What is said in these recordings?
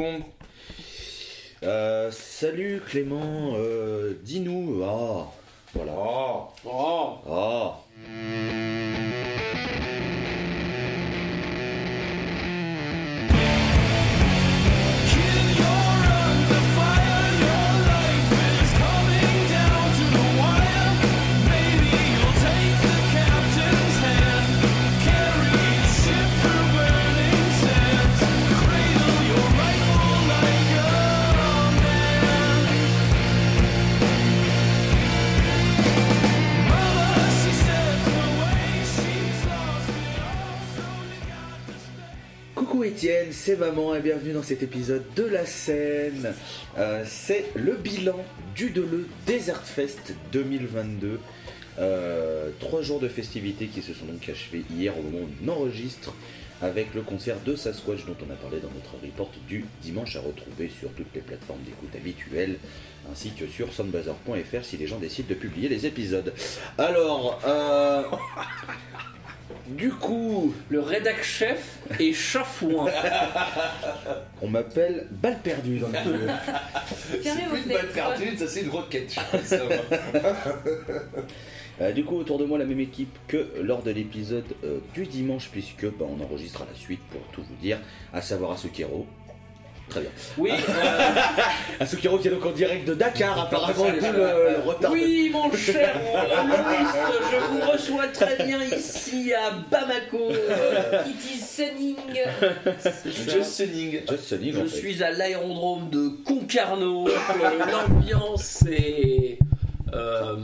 Bon, Euh, salut Clément, euh, dis-nous. Ah, voilà. oh, Oh Ah. C'est maman et bienvenue dans cet épisode de la scène. Euh, c'est le bilan du Deleu Desert Fest 2022. Euh, trois jours de festivités qui se sont donc achevés hier au moment où on enregistre avec le concert de Sasquatch dont on a parlé dans notre report du dimanche à retrouver sur toutes les plateformes d'écoute habituelles ainsi que sur soundbazer.fr si les gens décident de publier les épisodes. Alors, euh, du coup, Le rédac chef est chafouin. on m'appelle balle perdue dans le jeu. C'est plus une balle perdue, ça c'est une roquette. je crois, ça va. Euh, du coup, autour de moi, la même équipe que lors de l'épisode euh, du dimanche, puisque bah, on enregistre à la suite pour tout vous dire, à savoir Asukero. Très bien. Oui, euh, Asukero qui est donc en direct de Dakar, apparemment, le, le retard. oui, mon cher Louis, je vous reçois très bien ici à Bamako. Euh, It is sunning. Just Sunning. Just Sunny, Je en fait. suis à l'aérodrome de Concarneau. Euh, L'ambiance est euh,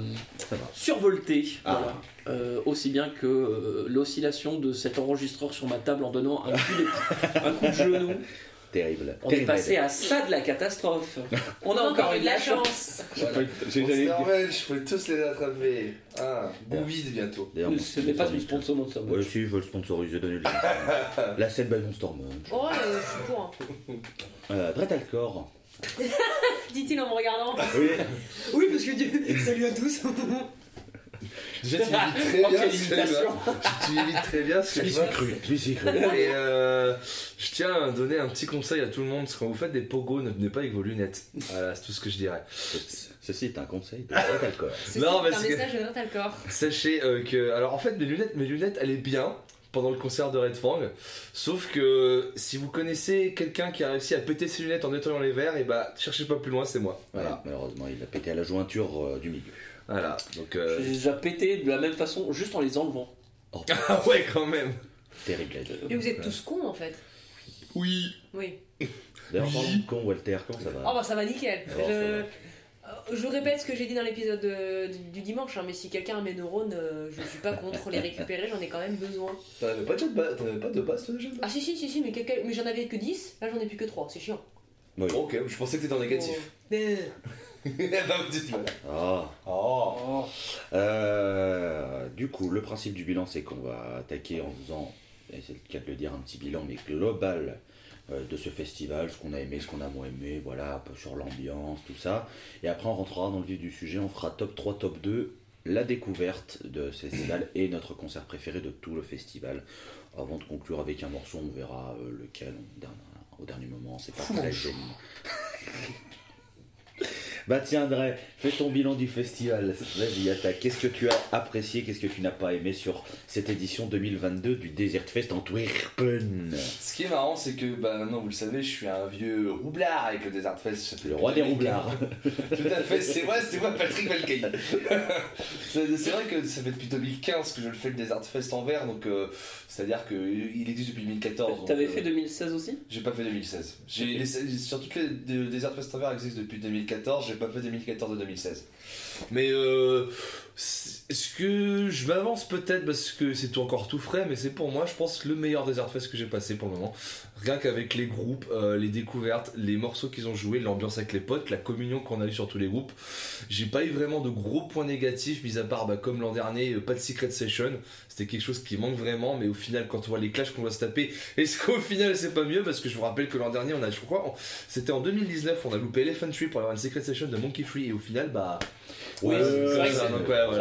survoltée. Ah. Voilà. Euh, aussi bien que euh, l'oscillation de cet enregistreur sur ma table en donnant un coup de, un coup de genou. Terrible. On est passé à ça de la catastrophe. On a encore eu de la chance. Voilà. J'ai- je peux tous les attraper. Ah, Bouvis bientôt. D'ailleurs, Ce n'est pas une sponsor- sponsor Monster Ouais, si, je veux le sponsoriser, donnez le lien. La scène by Monster Munch. Oh, euh, je suis pour. Euh, Dretalcor. Dit-il en me regardant. Oui. Oui, parce que Dieu. Salut à tous. Déjà, tu imites très bien ce. Tu imites très bien ce Je film. suis cru. Je suis cru. Et euh, je tiens à donner un petit conseil à tout le monde, que quand vous faites des pogos, ne venez pas avec vos lunettes. Voilà, c'est tout ce que je dirais. Ceci est un conseil de. C'est Non, un parce que- message de. Sachez euh, que, alors en fait, mes lunettes, mes lunettes, elle est bien pendant le concert de Red Fang. Sauf que si vous connaissez quelqu'un qui a réussi à péter ses lunettes en nettoyant les verres, et bah cherchez pas plus loin, c'est moi. Voilà, Voilà. malheureusement, il a pété à la jointure euh, du milieu. Voilà. Donc. euh, J'ai déjà pété de la même façon, juste en les enlevant. Ah ouais, quand même. Terrible. Mais vous êtes tous cons en fait. Oui. Oui. D'ailleurs, parlons de con, Walter, comment ça va Oh bah ça va nickel. Alors, je... ça va. euh, je répète ce que j'ai dit dans l'épisode de- du, du dimanche, hein, mais si quelqu'un a mes neurones, euh, je suis pas contre les récupérer, j'en ai quand même besoin. T'en avais pas, déjà de base, t'en avais pas de base, toi déjà Ah si si si si, mais, quelqu'un- mais j'en avais que 10, là j'en ai plus que 3, c'est chiant. Oui. Ok, je pensais que t'étais en négatif. Euh, Ah. Oh. Euh, du coup, le principe du bilan, c'est qu'on va attaquer en faisant, et c'est le cas de le dire, un petit bilan, mais global euh, de ce festival, ce qu'on a aimé, ce qu'on a moins aimé, voilà, un peu sur l'ambiance, tout ça. Et après, on rentrera dans le vif du sujet, on fera top 3, top 2, la découverte de ce festival et notre concert préféré de tout le festival. Avant de conclure avec un morceau, on verra euh, lequel on- au dernier moment, c'est pas très gênant. Bah tiens Dre, fais ton bilan du festival. Vas-y, attaque. Qu'est-ce que tu as apprécié, qu'est-ce que tu n'as pas aimé sur cette édition 2022 du Desert Fest Antwerpen Ce qui est marrant, c'est que, bah maintenant vous le savez, je suis un vieux roublard avec le Desert Fest. Le roi des roublards. Tout à fait, c'est moi, c'est moi Patrick Valcaï. c'est vrai que ça fait depuis 2015 que je le fais le Desert Fest en vert, donc euh, c'est-à-dire qu'il existe depuis 2014. donc, T'avais euh, fait 2016 aussi? J'ai pas fait 2016. J'ai les- sur toutes les de- Desert Fest en vert existent depuis 2014, j'ai pas fait 2014 et 2016. Mais euh, est-ce que je m'avance peut-être parce que c'est tout encore tout frais, mais c'est pour moi, je pense, le meilleur Desert Fest que j'ai passé pour le moment. Rien qu'avec les groupes, euh, les découvertes, les morceaux qu'ils ont joués, l'ambiance avec les potes, la communion qu'on a eu sur tous les groupes. J'ai pas eu vraiment de gros points négatifs, mis à part bah, comme l'an dernier, euh, pas de Secret Session. C'était quelque chose qui manque vraiment, mais au final, quand on voit les clashs qu'on doit se taper, est-ce qu'au final c'est pas mieux? Parce que je vous rappelle que l'an dernier, on a, je crois, c'était en 2019, on a loupé Elephant Tree pour avoir une Secret Session de Monkey Free, et au final, bah. Oui, euh, c'est vrai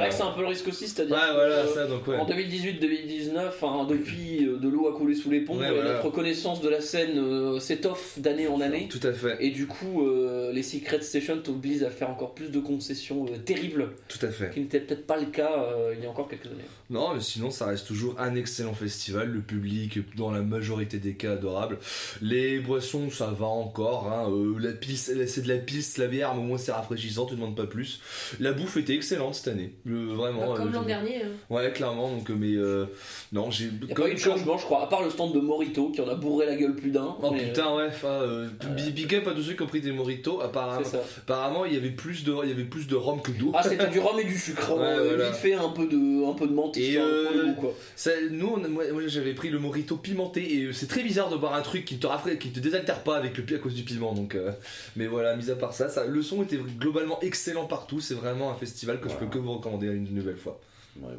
que c'est un peu le risque aussi, c'est-à-dire Ouais, que, voilà, euh, ça, donc ouais. En 2018-2019, enfin, depuis euh, de l'eau a coulé sous les ponts, Ouais, et voilà. notre connaissance de la scène euh, s'étoffe d'année en année. Tout à fait, Et du coup, euh, les Secret Station t'obligent à faire encore plus de concessions euh, terribles, tout à fait. qui n'était peut-être pas le cas euh, il y a encore quelques années. Non, mais sinon, ça reste toujours un excellent festival. Le public, dans la majorité des cas, adorable. Les boissons, ça va encore. Hein. euh, la pils, c'est de la pils, la bière, mais au moins c'est rafraîchissant, tu demandes pas plus. La bouffe était excellente cette année. Le- vraiment. Bah, comme euh, l'an dernier. hein. Ouais, clairement. Donc, euh, mais euh, non, j'ai. Comme- pas eu de changement, je crois, à part le stand de Morito qui en a bourré la gueule plus d'un. Oh mais, putain, ouais. enfin, euh, big- big up à tous ceux qui ont pris des moritos. euh, Apparemment, il y avait plus de, il y avait plus de rhum que d'eau. Ah, c'était du rhum et du sucre. Ouais, euh, voilà. Vite fait, un peu de, un peu de menthe. Et, euh, quoi. Nous, moi, j'avais pris le morito pimenté et euh, c'est très bizarre de boire un truc qui te rafraîchit, qui te désaltère pas avec le pi à cause du piment. Donc, euh, mais voilà, mis à part ça, ça, le son était globalement excellent partout. C'est vraiment un festival que je peux que vous recommander une nouvelle fois. Ouais, ouais.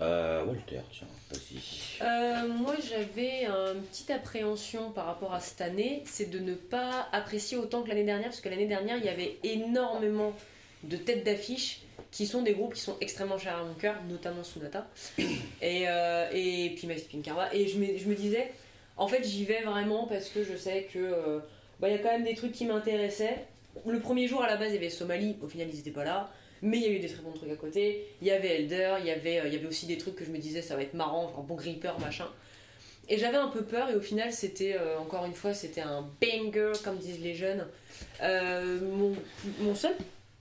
Euh, Walter, tiens, vas-y. Euh, moi, j'avais une petite appréhension par rapport à cette année, c'est de ne pas apprécier autant que l'année dernière, parce que l'année dernière, il y avait énormément de têtes d'affiche qui sont des groupes qui sont extrêmement chers à mon cœur, notamment Sunata et, euh, et puis Max Pinkarva. Et je me, je me disais, en fait, j'y vais vraiment parce que je sais que euh, bah, il y a quand même des trucs qui m'intéressaient. Le premier jour, à la base, il y avait Somalie, au final, ils n'étaient pas là. Mais il y a eu des très bons trucs à côté. Il y avait Elder, il y avait, euh, il y avait aussi des trucs que je me disais ça va être marrant, genre bon gripper, machin. Et j'avais un peu peur et au final c'était, euh, encore une fois, c'était un banger comme disent les jeunes. Euh, mon, mon seul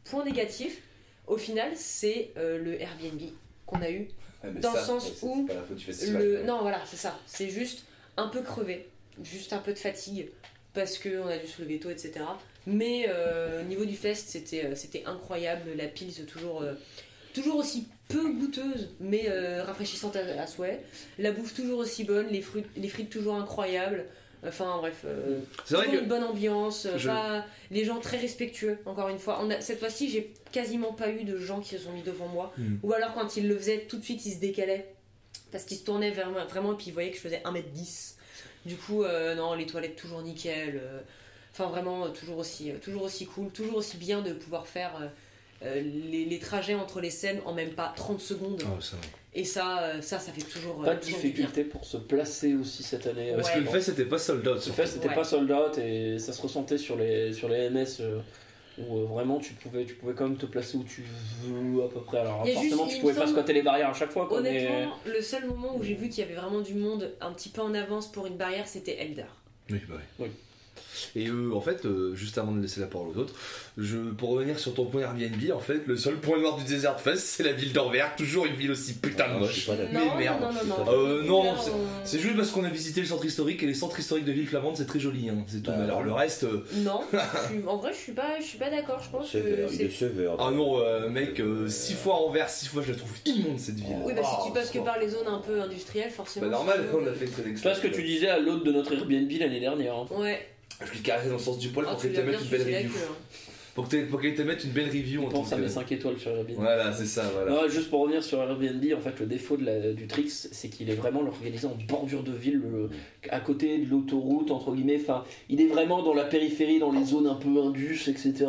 point négatif, au final, c'est le Airbnb qu'on a eu. Dans le sens où pas la faute du Le... Non, voilà, c'est ça. C'est juste un peu crevé, juste un peu de fatigue, parce qu'on a dû se lever tôt, etc. Mais euh, au niveau du fest, c'était euh, c'était incroyable. La pile, c'est toujours, euh, toujours aussi peu goûteuse, mais euh, rafraîchissante à, à souhait. La bouffe toujours aussi bonne, les, fruits, les frites toujours incroyables. Enfin bref, C'est vrai toujours que une bonne ambiance, Je- pas- les gens très respectueux, encore une fois. On a, cette fois-ci, j'ai quasiment pas eu de gens qui se sont mis devant moi. Hmm. Ou alors quand ils le faisaient, tout de suite ils se décalaient. Parce qu'ils se tournaient vers moi vraiment et puis ils voyaient que je faisais 1m10. Du coup, euh, non, les toilettes toujours nickel. euh, Enfin vraiment, euh, toujours aussi, euh, toujours aussi cool, toujours aussi bien de pouvoir faire euh, les, les trajets entre les scènes en même pas 30 secondes. Oh, ça va. Et ça, ça, ça fait toujours, Pas de toujours du bien. difficulté pour se placer aussi cette année. Parce Ouais, que le fait c'était pas sold out. Fest n'était Ouais. pas sold out et ça se ressentait sur les, sur les MS euh, où euh, vraiment tu pouvais, tu pouvais quand même te placer où tu veux à peu près. Alors forcément juste, tu pouvais pas squatter les barrières à chaque fois. Quoi, mais- Honnêtement, le seul moment où j'ai vu qu'il y avait vraiment du monde un petit peu en avance pour une barrière, c'était Elder. Oui, bah. Oui. Et euh, en fait, euh, juste avant de laisser la parole aux autres, je, pour revenir sur ton point Airbnb, en fait, le seul point noir du Desert Fest, c'est la ville d'Anvers, toujours une ville aussi putain de Ah, moche. Mais merde. non, non, non, non. Euh, non, c'est- juste parce qu'on a visité le centre historique et les centres historiques de ville flamande, c'est très joli, hein, c'est tout. Bah, Mais alors le reste, euh, Non, suis- en vrai, je suis pas, je suis pas d'accord. Je pense que Sévère, il est c'est. sévère. ah non, euh, mec, euh, six fois Anvers, six fois, je la trouve immonde cette ville. Oui, bah si Oh, tu passes que par les zones un peu industrielles, Bah forcément. normal, c'est- on a fait une C'est pas ce que tu disais à l'autre de notre Airbnb l'année dernière. hein. Ouais, Je lui caressé dans le sens du poil Ah, pour qu'elle te mette une belle review. Pour qu'elle te mette une belle review en On pense à mes 5 étoiles sur Airbnb. Voilà, c'est ça, voilà. Non, juste pour revenir sur Airbnb, en fait, le défaut de la- du Trix, c'est qu'il est vraiment organisé en bordure de ville, le- à côté de l'autoroute, entre guillemets. Enfin, il est vraiment dans la périphérie, dans les zones un peu indus, etc.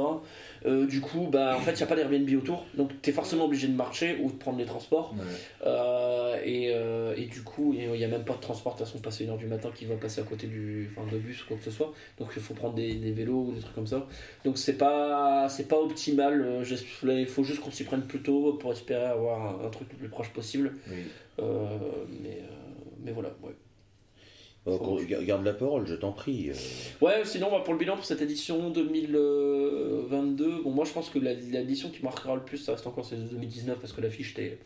Euh, du coup, bah, en fait, il n'y a pas d'Airbnb autour, donc tu es forcément obligé de marcher ou de prendre les transports. Ouais. Euh, et, euh, et du coup, il n'y a même pas de transport, de toute façon, passer une heure du matin qui va passer à côté du, enfin, de bus ou quoi que ce soit. Donc il faut prendre des, des vélos ou des trucs comme ça. Donc c'est pas, c'est pas optimal. Il faut juste qu'on s'y prenne plus tôt pour espérer avoir un, un truc le plus proche possible. Oui. Mais, mais voilà, ouais. Garde la parole, je t'en prie. euh. Ouais, sinon, bah, pour le bilan pour cette édition 2022, bon, moi je pense que l'édition qui marquera le plus, ça reste encore celle de 2019 parce que l'affiche était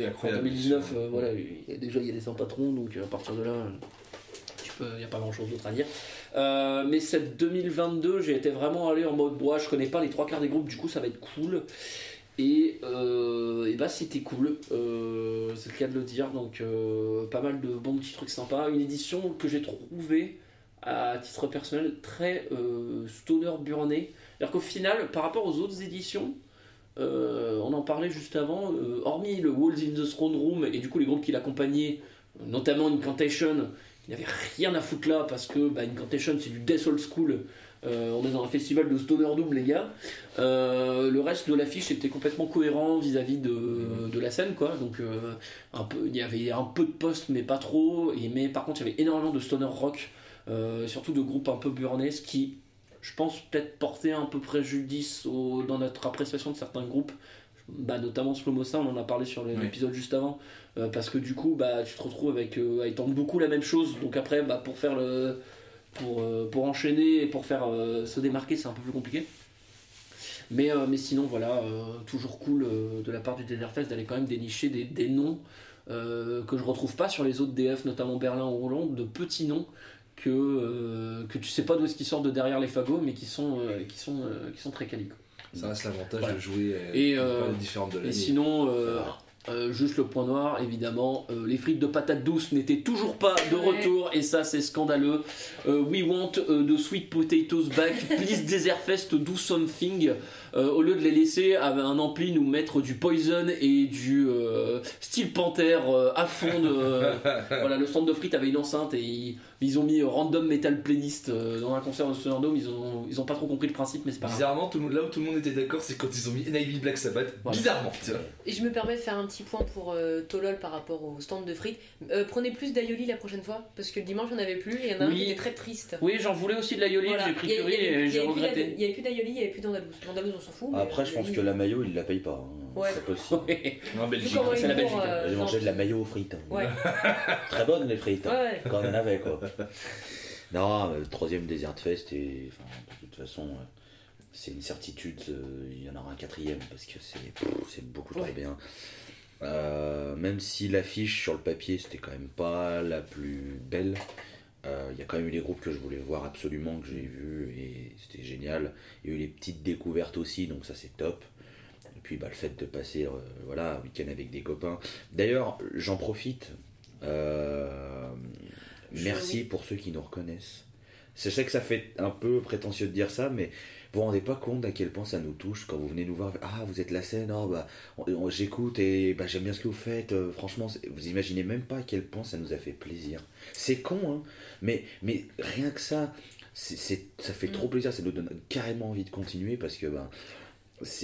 En incroyable. 2019, euh, voilà, il y a déjà il y a des 100 patrons, donc euh, à partir de là, tu peux, il n'y a pas grand chose d'autre à dire. Euh, mais cette 2022, j'ai été vraiment allé en mode bois, je connais pas les trois quarts des groupes, du coup ça va être cool. Et, euh, et bah c'était cool, euh, c'est le cas de le dire, donc euh, pas mal de bons petits trucs sympas. Une édition que j'ai trouvée à titre personnel très stoner burné. C'est-à-dire qu'au final, par rapport aux autres éditions, on en parlait juste avant, hormis le Walls in the Throne Room et du coup les groupes qui l'accompagnaient, notamment Incantation, il n'y avait rien à foutre là parce que bah, Incantation c'est du Death Old School. Euh, on est dans un festival de Stoner Doom, les gars. Euh, le reste de l'affiche était complètement cohérent vis-à-vis de, de la scène, quoi. Donc, euh, un peu, il y avait un peu de post, mais pas trop. Et, mais par contre, il y avait énormément de stoner rock, surtout de groupes un peu burnesques qui, je pense, peut-être portaient un peu préjudice au- dans notre appréciation de certains groupes. Bah, notamment Slomosa, on en a parlé sur Oui. l'épisode juste avant. Parce que du coup, bah, tu te retrouves avec, à étendre beaucoup la même chose. Donc après, bah, pour faire le. Pour, euh, pour enchaîner et pour faire euh, se démarquer, c'est un peu plus compliqué. Mais, euh, mais sinon, voilà, toujours cool de la part du Desert Fest d'aller quand même dénicher des, des noms que je retrouve pas sur les autres DF, notamment Berlin ou Hollande, de petits noms que, euh, que tu sais pas d'où est-ce qu'ils sortent de derrière les fagots, mais qui sont, euh, qui sont, euh, qui sont très quali. Ça reste l'avantage Voilà. de jouer Et, une euh, période différente de Et sinon, euh, juste le point noir, évidemment, euh, les frites de patates douces n'étaient toujours pas de retour, et ça c'est scandaleux. Euh, we want the sweet potatoes back, please Desert Fest do something. Euh, au lieu de les laisser à un ampli nous mettre du Poison et du euh, Steel Panther euh, à fond de. euh, voilà, le stand de frites avait une enceinte et ils, ils ont mis euh, random metal playlist euh, dans un concert de Thunderdome. Ils ont, ils ont pas trop compris le principe, mais c'est pas. Bizarrement, tout le monde, là où tout le monde était d'accord, c'est quand ils ont mis NIV Black Sabbath. Voilà. Bizarrement. Et je me permets de faire un petit point pour euh, Tolol par rapport au stand de frites. Euh, prenez plus d'aioli la prochaine fois, parce que le dimanche, il n'y en avait plus et il y en a un qui était très triste. Oui, j'en voulais aussi de la Yoli, Voilà. j'ai pris y y et y j'ai regretté. Il n'y avait plus d'aioli, il n'y avait plus d'Andalouse. L'Andalouse, on s'en fout. mais Après, je pense que la maillot, il la paye pas. hein. Ouais. C'est possible. En Belgique. comment c'est la Belgique, euh, J'ai mangé de la maillot aux frites. hein. Ouais, Très bonne les frites. hein. ouais. Quand on en avait quoi. Non, le troisième Desert Fest et enfin, de toute façon euh, c'est une certitude, euh, il y en aura un quatrième parce que c'est pff, c'est beaucoup trop Ouais. bien. Euh, même si l'affiche sur le papier c'était quand même pas la plus belle, euh, il y a quand même eu des groupes que je voulais voir absolument que j'ai vu et c'était génial. Il y a eu les petites découvertes aussi donc ça c'est top. Et puis bah, le fait de passer euh, voilà, un week-end avec des copains. D'ailleurs j'en profite. euh, Merci pour ceux qui nous reconnaissent. Je sais que ça fait un peu prétentieux de dire ça, mais vous vous rendez pas compte à quel point ça nous touche quand vous venez nous voir. Ah, vous êtes la scène, oh, bah, j'écoute et bah, j'aime bien ce que vous faites. euh, franchement, vous imaginez même pas à quel point ça nous a fait plaisir. C'est con, hein, mais, mais rien que ça, c'est, ça fait Mm. trop plaisir. Ça nous donne carrément envie de continuer parce que bah.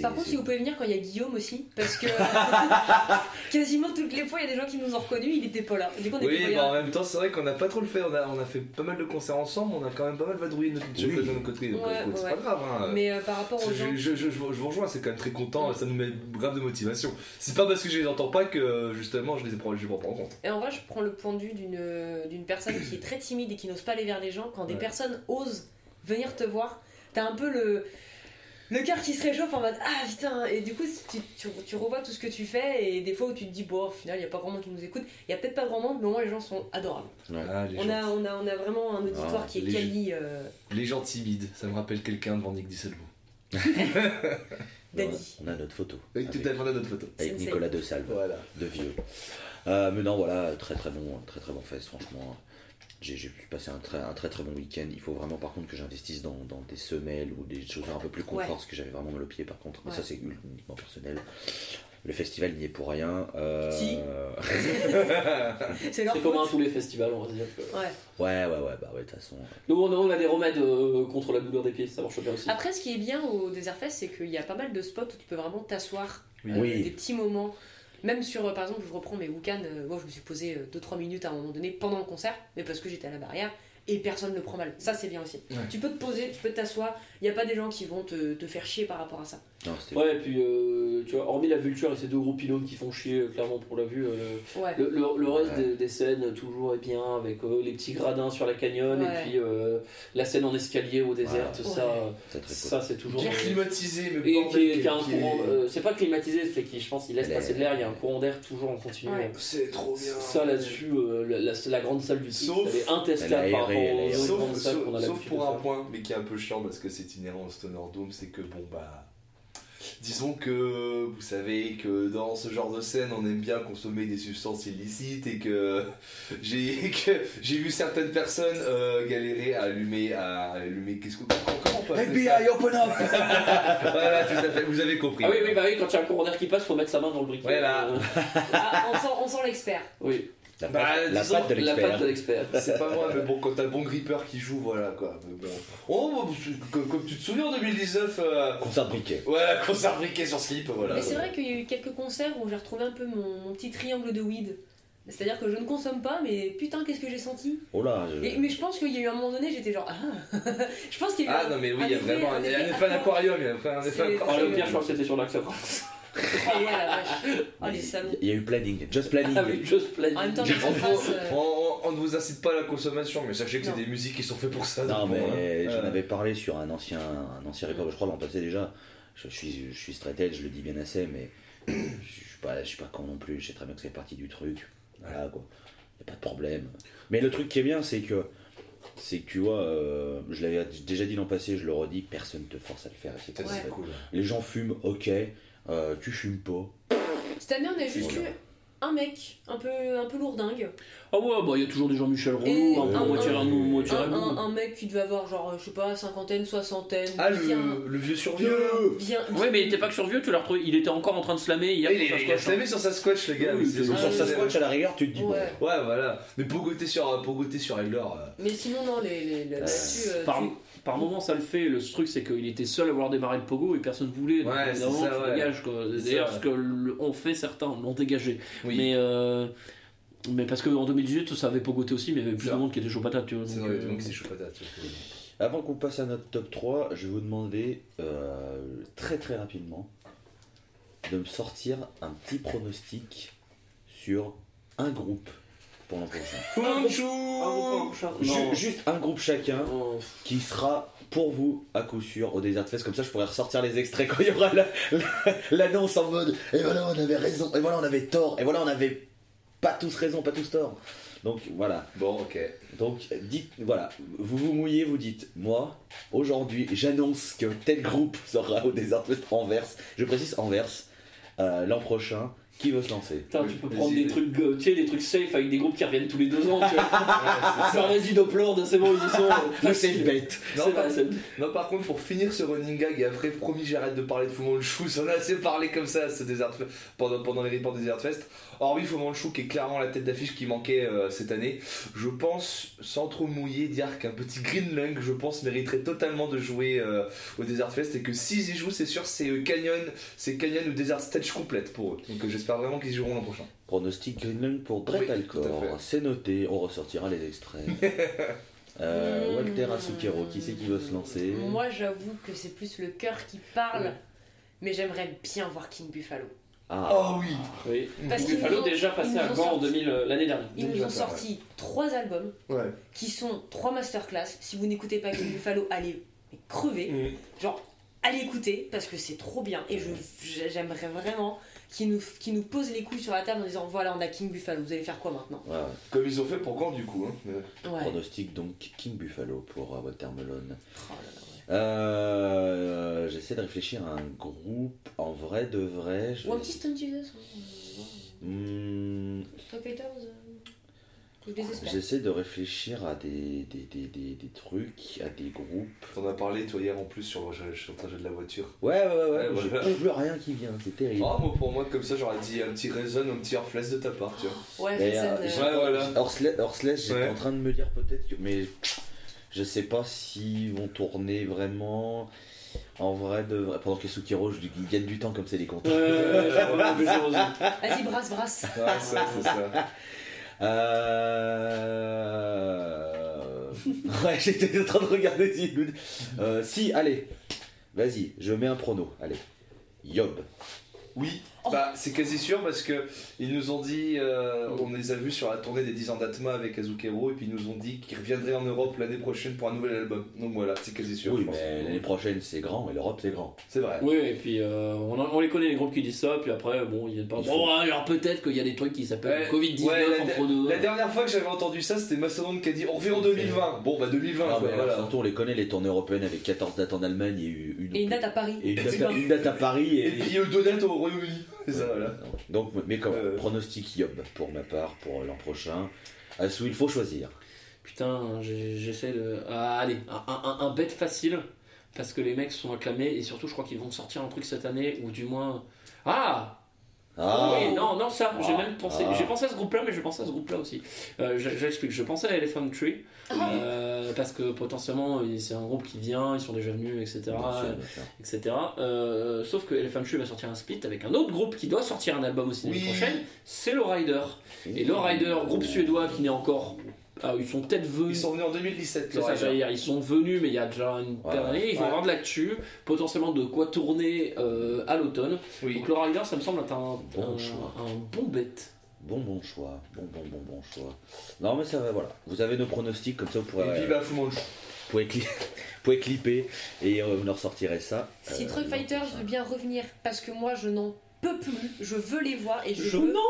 Par contre, si vous pouvez venir quand il y a Guillaume aussi, parce que quasiment toutes les fois, il y a des gens qui nous ont reconnus, il était pas là. Du coup, on Oui, bah en même temps, c'est vrai qu'on n'a pas trop le fait. On a, on a fait pas mal de concerts ensemble, on a quand même pas mal vadrouillé de notre, Oui. de notre côté. Donc, Ouais, écoute, c'est ouais. pas grave. Hein. Mais euh, par rapport aux je, gens. je, je, je vous je vous rejoins, c'est quand même très content, ça nous met grave de motivation. C'est pas parce que je les entends pas que justement je les ai prends, je les prends pas en compte. Et en vrai, je prends le point de vue d'une d'une personne qui est très timide et qui n'ose pas aller vers les gens. Quand des personnes osent venir te voir, t'as un peu le, le cœur qui se réchauffe en mode Ah putain Et du coup, tu, tu, tu revois tout ce que tu fais et des fois où tu te dis Bon, au final, il n'y a pas grand monde qui nous écoute. Il y a peut-être pas grand monde, mais au moins les gens sont adorables. Ouais. Ah, les, On gens, a, on, a, on a vraiment un auditoire Ah, qui est les- quali. euh, les gens timides, ça me rappelle quelqu'un devant Nick Disselvo. Daddy. On a notre photo. Avec avec- tout à fait notre photo. avec. Nicolas De Salve. Voilà. de vieux. Euh, mais non, voilà, très très bon, très très bon fest, franchement. J'ai pu passer un très, un très très bon week-end. Il faut vraiment par contre que j'investisse dans, dans des semelles ou des choses un peu plus confort, Ouais. parce que j'avais vraiment mal au pied par contre. Mais Ouais. ça c'est uniquement personnel. Le festival n'y est pour rien. Euh, Si. C'est comme à tous les festivals, on va dire. que- Ouais. Ouais, ouais, ouais, bah ouais, de toute façon. Nous, on a, on a des remèdes euh, contre la douleur des pieds, ça marche bien aussi. Après, ce qui est bien au Desert Fest, c'est qu'il y a pas mal de spots où tu peux vraiment t'asseoir, Oui. euh, Oui. des petits moments. Même sur, euh, par exemple, je reprends mes Wukan, euh, moi je me suis posé 2-3 minutes à un moment donné pendant le concert, mais parce que j'étais à la barrière, et personne ne le prend mal. Ça, c'est bien aussi. Ouais. Tu peux te poser, tu peux t'asseoir, il n'y a pas des gens qui vont te, te faire chier par rapport à ça. Non, Ouais, et puis, euh, tu vois, hormis la vulture et ces deux gros pilotes qui font chier, euh, clairement, pour la vue, euh, Ouais. le, le- le reste Ouais. des, des scènes, toujours est bien, avec euh, les petits gradins sur la canyon, Ouais. et puis euh, la scène en escalier au désert, Ouais. tout ça, ça c'est toujours... Qui est climatisé, mais Et qui, est- qui a un qui courant, euh, c'est pas climatisé, c'est qui, je pense, il laisse passer de l'air, il y a un courant d'air toujours en continu. Ouais. C'est trop bien. Ça là-dessus, euh, la, la- la grande salle du Sauf- elle est intestable par rapport aux autres grandes salles qu'on a sauf pour un point, mais qui est un peu chiant parce que c'est inhérent au Stoner Dome, c'est que bon bah. Disons que vous savez que dans ce genre de scène, on aime bien consommer des substances illicites et que j'ai que j'ai vu certaines personnes euh, galérer à allumer à allumer qu'est-ce que comment, comment on peut FBI, open up Voilà, tout à fait, vous avez compris. Ah oui, oui, bah oui, quand il y a un d'air qui passe, faut mettre sa main dans le briquet. Voilà. Euh, Ah, on sent, on sent l'expert. oui. La Bah, patte, la disons patte de La l'expert. patte de l'expert. C'est pas moi, mais bon, quand t'as le bon gripper qui joue, voilà quoi. Mais bon. Oh, bah, comme, comme tu te souviens en 2019, euh, Concert briquet. ouais, concert briquet sur slip, voilà. Mais c'est vrai qu'il y a eu quelques concerts où j'ai retrouvé un peu mon, mon petit triangle de weed. C'est-à-dire que je ne consomme pas, mais putain, qu'est-ce que j'ai senti Oh là, je- Et- Mais je pense qu'il y a eu un moment donné, j'étais genre ah Je pense qu'il y a eu Ah non, mais oui, il y a vraiment un, un il y a un effet aqua. aquarium, il y a un effet- un C'est- Oh, aquarium. le pire, je crois que c'était sur l'Axe Oh ouais, la vache. Oh les salauds. Il y a eu planning, just planning. Just Planning. En même temps, On, euh, on- on ne vous incite pas à la consommation, mais sachez que c'est des musiques qui sont faites pour ça. Non, bon, mais hein. j'en Euh, avais parlé sur un ancien, un ancien record, je crois l'an passé déjà. Je suis, je suis straight edge, je le dis bien assez, mais je suis pas, je suis pas con non plus. Je sais très bien que c'est partie du truc. Voilà quoi. Y a pas de problème. Mais le truc qui est bien, c'est que, c'est que tu vois, euh, je l'avais déjà dit l'an passé, je le redis, personne te force à le faire. c'est cool. Les gens fument, ok. Euh, tu fumes pas. Cette année, on a juste Voilà. eu un mec un peu, un peu lourdingue. Ah ouais, bah il y a toujours des Jean-Michel Relou, un un- moitié un- Arnaud, moitié Un, un- un mec qui devait avoir genre, je sais pas, cinquantaine, soixantaine. Ah, bien, le, vieux survieux bien, Ouais, mais il était pas que sur vieux, tu l'as retrouvé. Il était encore en train de slammer hier. Il, pour il a slamé sur sa squash, les gars. Oui, mais c'est- c'est- sur Ah, sa squash à la rigueur, tu te dis bon. Ouais. Ouais, voilà. Mais pour goûter sur, pour goûter sur Eglor. euh, Mais sinon, non, les, les, les- là-dessus. euh, Par, tu- par moment, ça le fait. Le truc, c'est qu'il était seul à avoir démarré le pogo et personne voulait. Donc, Ouais, évidemment, c'est ça, tu ouais. dégages, quoi. C'est D'ailleurs, ce que le- ont fait certains l'ont dégagé. Oui, Mais, euh, mais parce qu'en 2018, ça avait pogoté aussi, mais il y avait plus de monde qui était chaud patate. Tu vois, c'est donc, vrai, euh, donc c'est chaud patate. Avant qu'on passe à notre top 3, je vais vous demander euh, très très rapidement de me sortir un petit pronostic sur un groupe pour l'an prochain. Non. juste un groupe chacun Oh, qui sera pour vous à coup sûr au Desert Fest. Comme ça, je pourrais ressortir les extraits quand il y aura la- la- l'annonce en mode Et voilà, on avait raison, et voilà, on avait tort, et voilà, on avait pas tous raison, pas tous tort. Donc voilà. Bon, ok. Donc, dites, voilà, vous vous mouillez, vous dites, moi, aujourd'hui, j'annonce que tel groupe sera au Desert Fest Anvers. Je précise Anvers, euh, l'an prochain. Qui veut se lancer Putain, tu peux prendre des trucs, euh, tu sais, des trucs safe avec des groupes qui reviennent tous les deux ans. Tu vois. Ça réside au plan, c'est bon, ils y sont. Le safe bet. Non, C'est par- vrai, c'est- Non, par contre, pour finir ce running gag, et après, promis, j'arrête de parler de Fumon le Chou. On a assez parlé comme ça ce Desert pendant, pendant les reports Desert Fest. Or, oui, Fumon le Chou, qui est clairement la tête d'affiche qui manquait euh, cette année. Je pense, sans trop mouiller, dire qu'un petit Green Lung, je pense, mériterait totalement de jouer euh, au Desert Fest. Et que s'ils y jouent, c'est sûr, c'est euh, Canyon, c'est Canyon ou Desert Stage complète pour eux. Donc, euh, j'espère vraiment qu'ils joueront l'an prochain. Pronostic Greenland pour Oui, à fait. C'est noté, on ressortira les extraits. Euh, Mmh. Walter Asukero, qui c'est qui veut se lancer Moi, j'avoue que c'est plus le cœur qui parle. Mais j'aimerais bien voir King Buffalo. Ah, Oh oui Oui. Parce qu'ils Buffalo déjà passé à Gand en sorti- 2000, euh, l'année dernière. Ils nous ont sorti trois albums Ouais. qui sont trois masterclass. Si vous n'écoutez pas King Buffalo, allez crever. Mmh. Genre, allez écouter parce que c'est trop bien. Et je j'aimerais vraiment qui nous, qui nous pose les couilles sur la table en disant voilà, on a King Buffalo, vous allez faire quoi maintenant. Comme ils ont fait pour quand du coup hein. Pronostic donc King Buffalo pour euh, Watermelon. Oh euh, euh, J'essaie de réfléchir à un groupe en vrai de vrai. Ou un petit Stone Jesus. Hein. Mmh. Euh. Top J'essaie de réfléchir à des, des, des, des, des trucs, à des groupes. T'en as parlé, toi, hier en plus sur le, sur le trajet de la voiture. Ouais, ouais, ouais, Ouais, j'ai plus rien qui vient, c'est terrible. Ah, moi, pour moi, comme ça, j'aurais dit un petit Reason, un petit Hearthless de ta part, tu vois. Ouais, Reason, euh, euh, Ouais, voilà. J'étais Ouais. en train de me dire peut-être que. Mais je sais pas s'ils vont tourner vraiment. En vrai, de vrai. Pendant que Sukiro, je ils gagnent du temps comme c'est les comptes. Vas-y, brasse, brasse. Ouais, ça, c'est ça. Euh... ouais, j'étais en train de regarder si. Euh, si, allez. Vas-y, je mets un prono. Allez. Yob. Oui, bah, c'est quasi sûr parce que ils nous ont dit, euh, on les a vus sur la tournée des 10 ans d'Atma avec Azukero, et puis ils nous ont dit qu'ils reviendraient en Europe l'année prochaine pour un nouvel album. Donc voilà, c'est quasi sûr. Oui, je pense. mais l'année prochaine c'est grand et l'Europe c'est grand. C'est vrai. Oui, et puis euh, on, on les connaît les groupes qui disent ça, puis après, bon, il y a pas. Bon, alors peut-être qu'il y a des trucs qui s'appellent Ouais, Covid-19 ouais, la- entre nous. La dernière fois que j'avais entendu ça, c'était Mastodon qui a dit on revient en 2020. Bon, bah 2020, Ah, quoi, mais voilà. Surtout on les connaît, les tournées européennes avec 14 dates en Allemagne et une, Et une date à Paris. et une date, à, pas- une date à Paris. Et, Et puis deux dates au Royaume-Uni. C'est ça, voilà. Donc, mais comme Euh. pronostic Yob pour ma part pour l'an prochain. Assou, il faut choisir. Putain, j'ai- j'essaie de. Ah, allez, un, un, un bet facile, parce que les mecs sont acclamés, et surtout, je crois qu'ils vont sortir un truc cette année, ou du moins. Ah Ah, oui, non, non, ça, j'ai Ah. même pensé. Ah. J'ai pensé à ce groupe-là, mais je pensais à ce groupe-là aussi. Euh, J'explique. Je pensais à Elephant Tree Ah. euh, parce que potentiellement il- c'est un groupe qui vient, ils sont déjà venus, etc. bien sûr, bien sûr. etc. Euh, sauf que Elephant Tree va sortir un split avec un autre groupe qui doit sortir un album aussi l'année Oui. prochaine. C'est le Rider. Et le Rider, groupe suédois qui n'est encore. Ah, ils sont peut-être venus. Ils sont venus en 2017. C'est ça, Laura. j'allais dire, ils sont venus, mais il y a déjà une Ouais, paire d'années. Ils vont avoir de l'actu, potentiellement de quoi tourner euh, à l'automne. Oui. Donc le Rider, ça me semble être un, Bon un- choix. un bon bête. Bon, bon choix. Bon, bon, bon, bon choix. Non, mais ça va, voilà. Vous avez nos pronostics, comme ça vous pourrez, Et puis bah Fumanchu. vous pouvez, cli- pouvez clipper et euh, vous nous ressortirez ça. Si euh, Truck Fighter prochain. veut bien revenir, parce que moi je n'en peux plus, je veux les voir et je, Je veux- n'en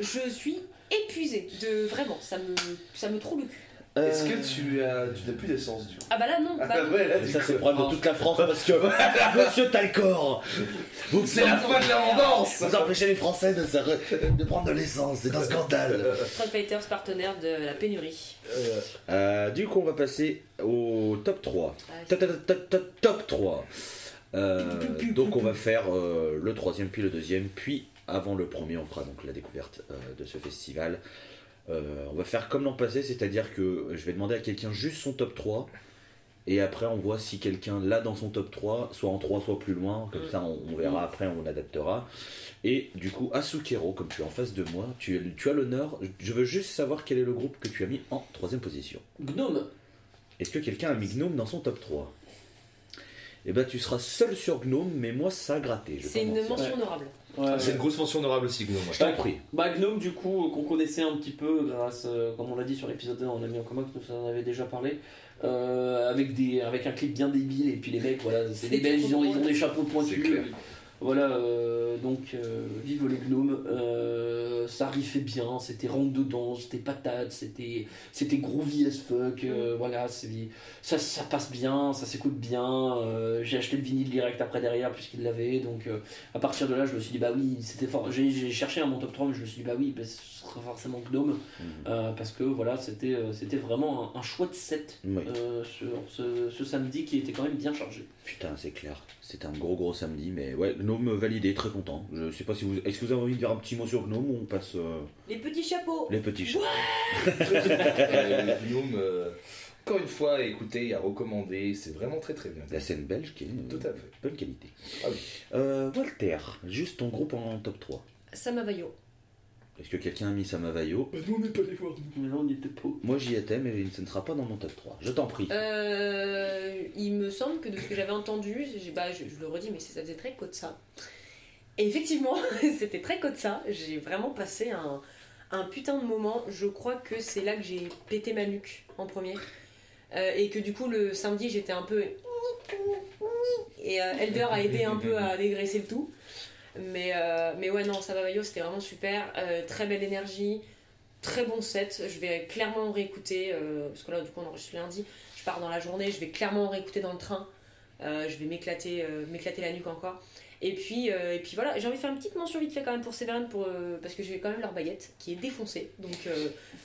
je suis épuisée de vraiment, ça me, ça me trouble le cul. Euh, Est-ce que tu as, tu n'as plus d'essence du coup Ah bah là non, Ah bah ouais, là, du ça c'est le problème de toute la France parce que Monsieur Talcor, vous, C'est la fin de la vendange vous empêchez les Français de, se- de prendre de l'essence, c'est un scandale. Fighters partenaire de la pénurie. Euh, du coup, on va passer au top 3. Ah, Top, top, top, top, top 3. Euh, donc on va faire euh, le troisième puis le deuxième puis avant le premier on fera donc la découverte euh, de ce festival. Euh, on va faire comme l'an passé, c'est-à-dire que je vais demander à quelqu'un juste son top 3 et après on voit si quelqu'un l'a dans son top 3, soit en 3 soit plus loin, comme ça on, on verra après, on adaptera. Et du coup Asukero, comme tu es en face de moi, tu, tu as l'honneur, je veux juste savoir quel est le groupe que tu as mis en troisième position. Gnome. Est-ce que quelqu'un a mis Gnome dans son top 3 Eh ben tu seras seul sur Gnome, mais moi ça a gratté. C'est une mention honorable. C'est une grosse mention honorable aussi, Gnome. Je t'en prie. Bah Gnome du coup euh, qu'on connaissait un petit peu grâce, euh, comme on l'a dit sur l'épisode 1, on a mis en commun que nous en avait déjà parlé, euh, avec, des, avec un clip bien débile et puis les mecs voilà c'est des Belges, ils ont, ils ont des chapeaux C'est pointus. Voilà euh, donc euh, vive les gnomes, euh, ça riffait bien, c'était rentre dedans, c'était patate, c'était c'était groovy as fuck, euh, voilà ça, ça passe bien, ça s'écoute bien. j'ai acheté le vinyle direct après derrière puisqu'il l'avait. Donc à partir de là, je me suis dit bah oui, c'était fort. J'ai, j'ai cherché un mon top 3, mais je me suis dit bah oui, bah, forcément Gnome Mhm. euh, parce que voilà, c'était, euh, c'était vraiment un, un chouette set Oui. euh, sur ce, ce samedi qui était quand même bien chargé. Putain, c'est clair. C'était un gros gros samedi, mais ouais, Gnome validé, très content. Je sais pas si vous. Est-ce que vous avez envie de dire un petit mot sur Gnome ou on passe euh, Les petits chapeaux. les petits chats Euh, Gnome, euh, encore une fois, écoutez, à recommander, c'est vraiment très très bien. La scène belge qui est Tout à fait. bonne qualité. Ah oui. Euh, Walter, juste ton groupe en top 3. Samavayo. Est-ce que quelqu'un a mis Samavayo Bah, nous, on n'est pas les voir. Mais là, on y était pas. Moi j'y étais, mais ce ne sera pas dans mon top 3. Je t'en prie. Euh, il me semble que de ce que j'avais entendu, bah, je, je le redis, mais ça faisait très Kotsa. Et effectivement, c'était très Kotsa. J'ai vraiment passé un, un putain de moment. Je crois que c'est là que j'ai pété ma nuque en premier. Euh, et que du coup, le samedi, j'étais un peu. Et euh, Elder a aidé un peu à dégraisser le tout. Mais, euh, mais ouais, non, Samavayo, c'était vraiment super. Euh, très belle énergie. Très bon set. Je vais clairement en réécouter. euh, parce que là, du coup, on enregistre lundi. Je pars dans la journée. Je vais clairement en réécouter dans le train. Je vais m'éclater m'éclater la nuque encore. Et puis, et puis voilà, j'ai envie de faire une petite mention vite fait quand même pour Severin pour, parce que j'ai quand même leur baguette qui est défoncée. Donc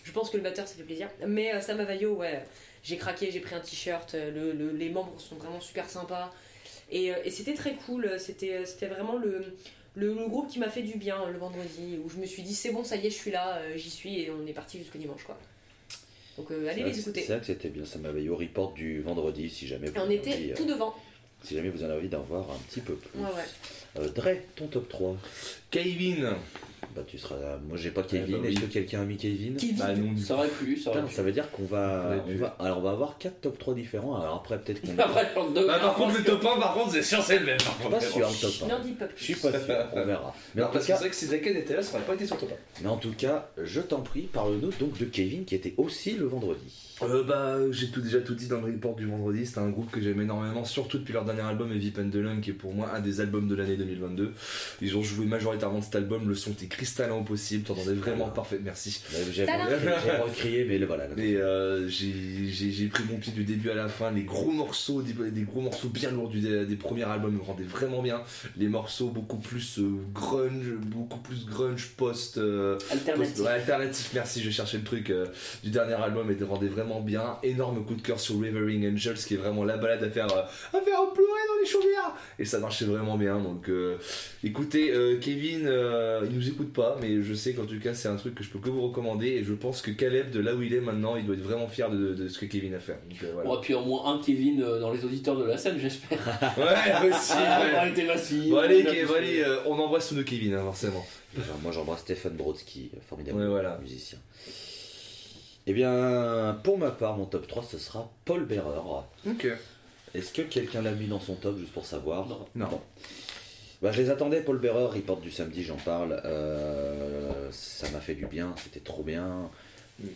je pense que le batteur ça fait plaisir. Mais Samavayo, ouais, j'ai craqué, j'ai pris un t-shirt. le- le- les membres sont vraiment super sympas. Et, et c'était très cool. C'était vraiment le, le, le groupe qui m'a fait du bien euh, le vendredi. Où je me suis dit, c'est bon, ça y est, je suis là, euh, j'y suis. Et on est parti jusqu'au dimanche quoi. Donc euh, allez les écouter. C'est vrai que c'était bien, Samavayo report du vendredi si jamais vous Et on avez était envie, euh, tout devant. si jamais vous en avez envie d'en voir un petit peu plus. Ouais, ouais. Euh, Dre, ton top 3. Kevin. Bah tu seras. Moi j'ai pas Eh Kevin. bah oui. Est-ce que quelqu'un a mis Kevin Bah, nous, Ça aurait pu, ça aurait Putain, pu. ça veut dire qu'on va, on va, alors on va avoir 4 top 3 différents. Alors après peut-être qu'on. Après, le deux. Bah, par contre, le top 1, par contre, c'est sûr, c'est le même. par Je suis contre. pas sûr le top 1. N'en dis pas Je suis pas sûr. On verra. Mais Non, en tout que c'est cas, vrai que si Zaken était là, ça aurait pas été sur top 1. mais en tout cas, je t'en prie, parle-nous donc de Kevin qui était aussi le vendredi. Euh, bah, j'ai tout, déjà tout dit dans le report du vendredi. C'était un groupe que j'aime énormément, surtout depuis leur dernier album, Heavy Pendulum, qui est pour moi un des albums de l'année 2022. Ils ont joué majoritairement de cet album, le son était cristallin au possible, t'entendais vraiment parfait, merci. J'ai recrié, mais le voilà. là. Et euh, j'ai j'ai- j'ai pris mon pied du début à la fin. Les gros morceaux, des, des gros morceaux bien lourds du, des, des premiers albums me rendaient vraiment bien. Les morceaux beaucoup plus euh, grunge, beaucoup plus grunge post. euh, post- Alternative. ouais, alternatif, merci, je cherchais le truc. euh, du dernier album et me rendaient vraiment vraiment bien. Énorme coup de cœur sur Rivering Angels, qui est vraiment la balade à faire, euh, à faire pleurer dans les chaumières. Et ça marchait vraiment bien. Donc, euh, écoutez, euh, Kevin, euh, il nous écoute pas, mais je sais qu'en tout cas, c'est un truc que je peux que vous recommander. Et je pense que Caleb, de là où il est maintenant, il doit être vraiment fier de, de ce que Kevin a fait. Donc, euh, voilà. Bon, et puis au moins un Kevin euh, dans les auditeurs de la scène, j'espère. Ouais, aussi. Ah, ouais. arrêtez Massy. Bon, allez, euh, on embrasse tous nos Kevin, hein, forcément. Moi j'embrasse Stéphane Brodsky, formidable Ouais, voilà. musicien. Eh bien, pour ma part, mon top 3, ce sera Paul Bearer. Ok. Est-ce que quelqu'un l'a mis dans son top, juste pour savoir? Non. Non. Bah, je les attendais, Paul Bearer, il porte du samedi, j'en parle. Euh, ça m'a fait du bien, c'était trop bien.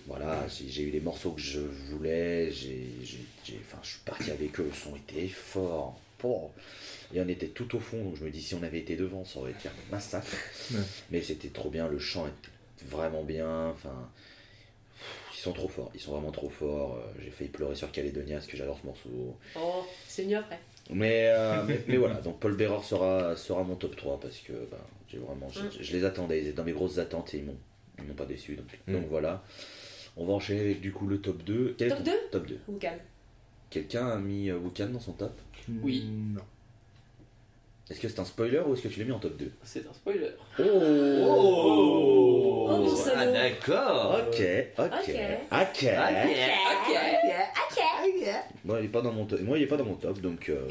Voilà, j'ai eu les morceaux que je voulais, j'ai, enfin, je suis parti avec eux, le son était fort. Et on était tout au fond, donc je me dis si on avait été devant, ça aurait été un massacre. Ouais. Mais c'était trop bien, le chant était vraiment bien. Enfin, ils sont trop forts, ils sont vraiment trop forts. Euh, J'ai failli pleurer sur Calédonia parce que j'adore ce morceau. Oh, c'est mieux après. Mais, euh, mais, mais voilà, donc Paul Bearer sera, sera mon top 3 parce que ben, j'ai vraiment, je, Mm. je les attendais, ils étaient dans mes grosses attentes et ils m'ont, ils m'ont pas déçu. Donc, Mm. donc voilà. On va enchaîner avec du coup le top 2. Quel Top ton- 2 Top 2. Ou calme. Quelqu'un a mis euh, Wukan dans son top? Oui. Non. Est-ce que c'est un spoiler ou est-ce que tu l'as mis en top 2 C'est un spoiler. Oh, Oh, salaud. Ah, d'accord Ok, ok, Ok. ok. Ok. Bon, il est pas dans mon top. Moi, il est pas dans mon top, donc. euh,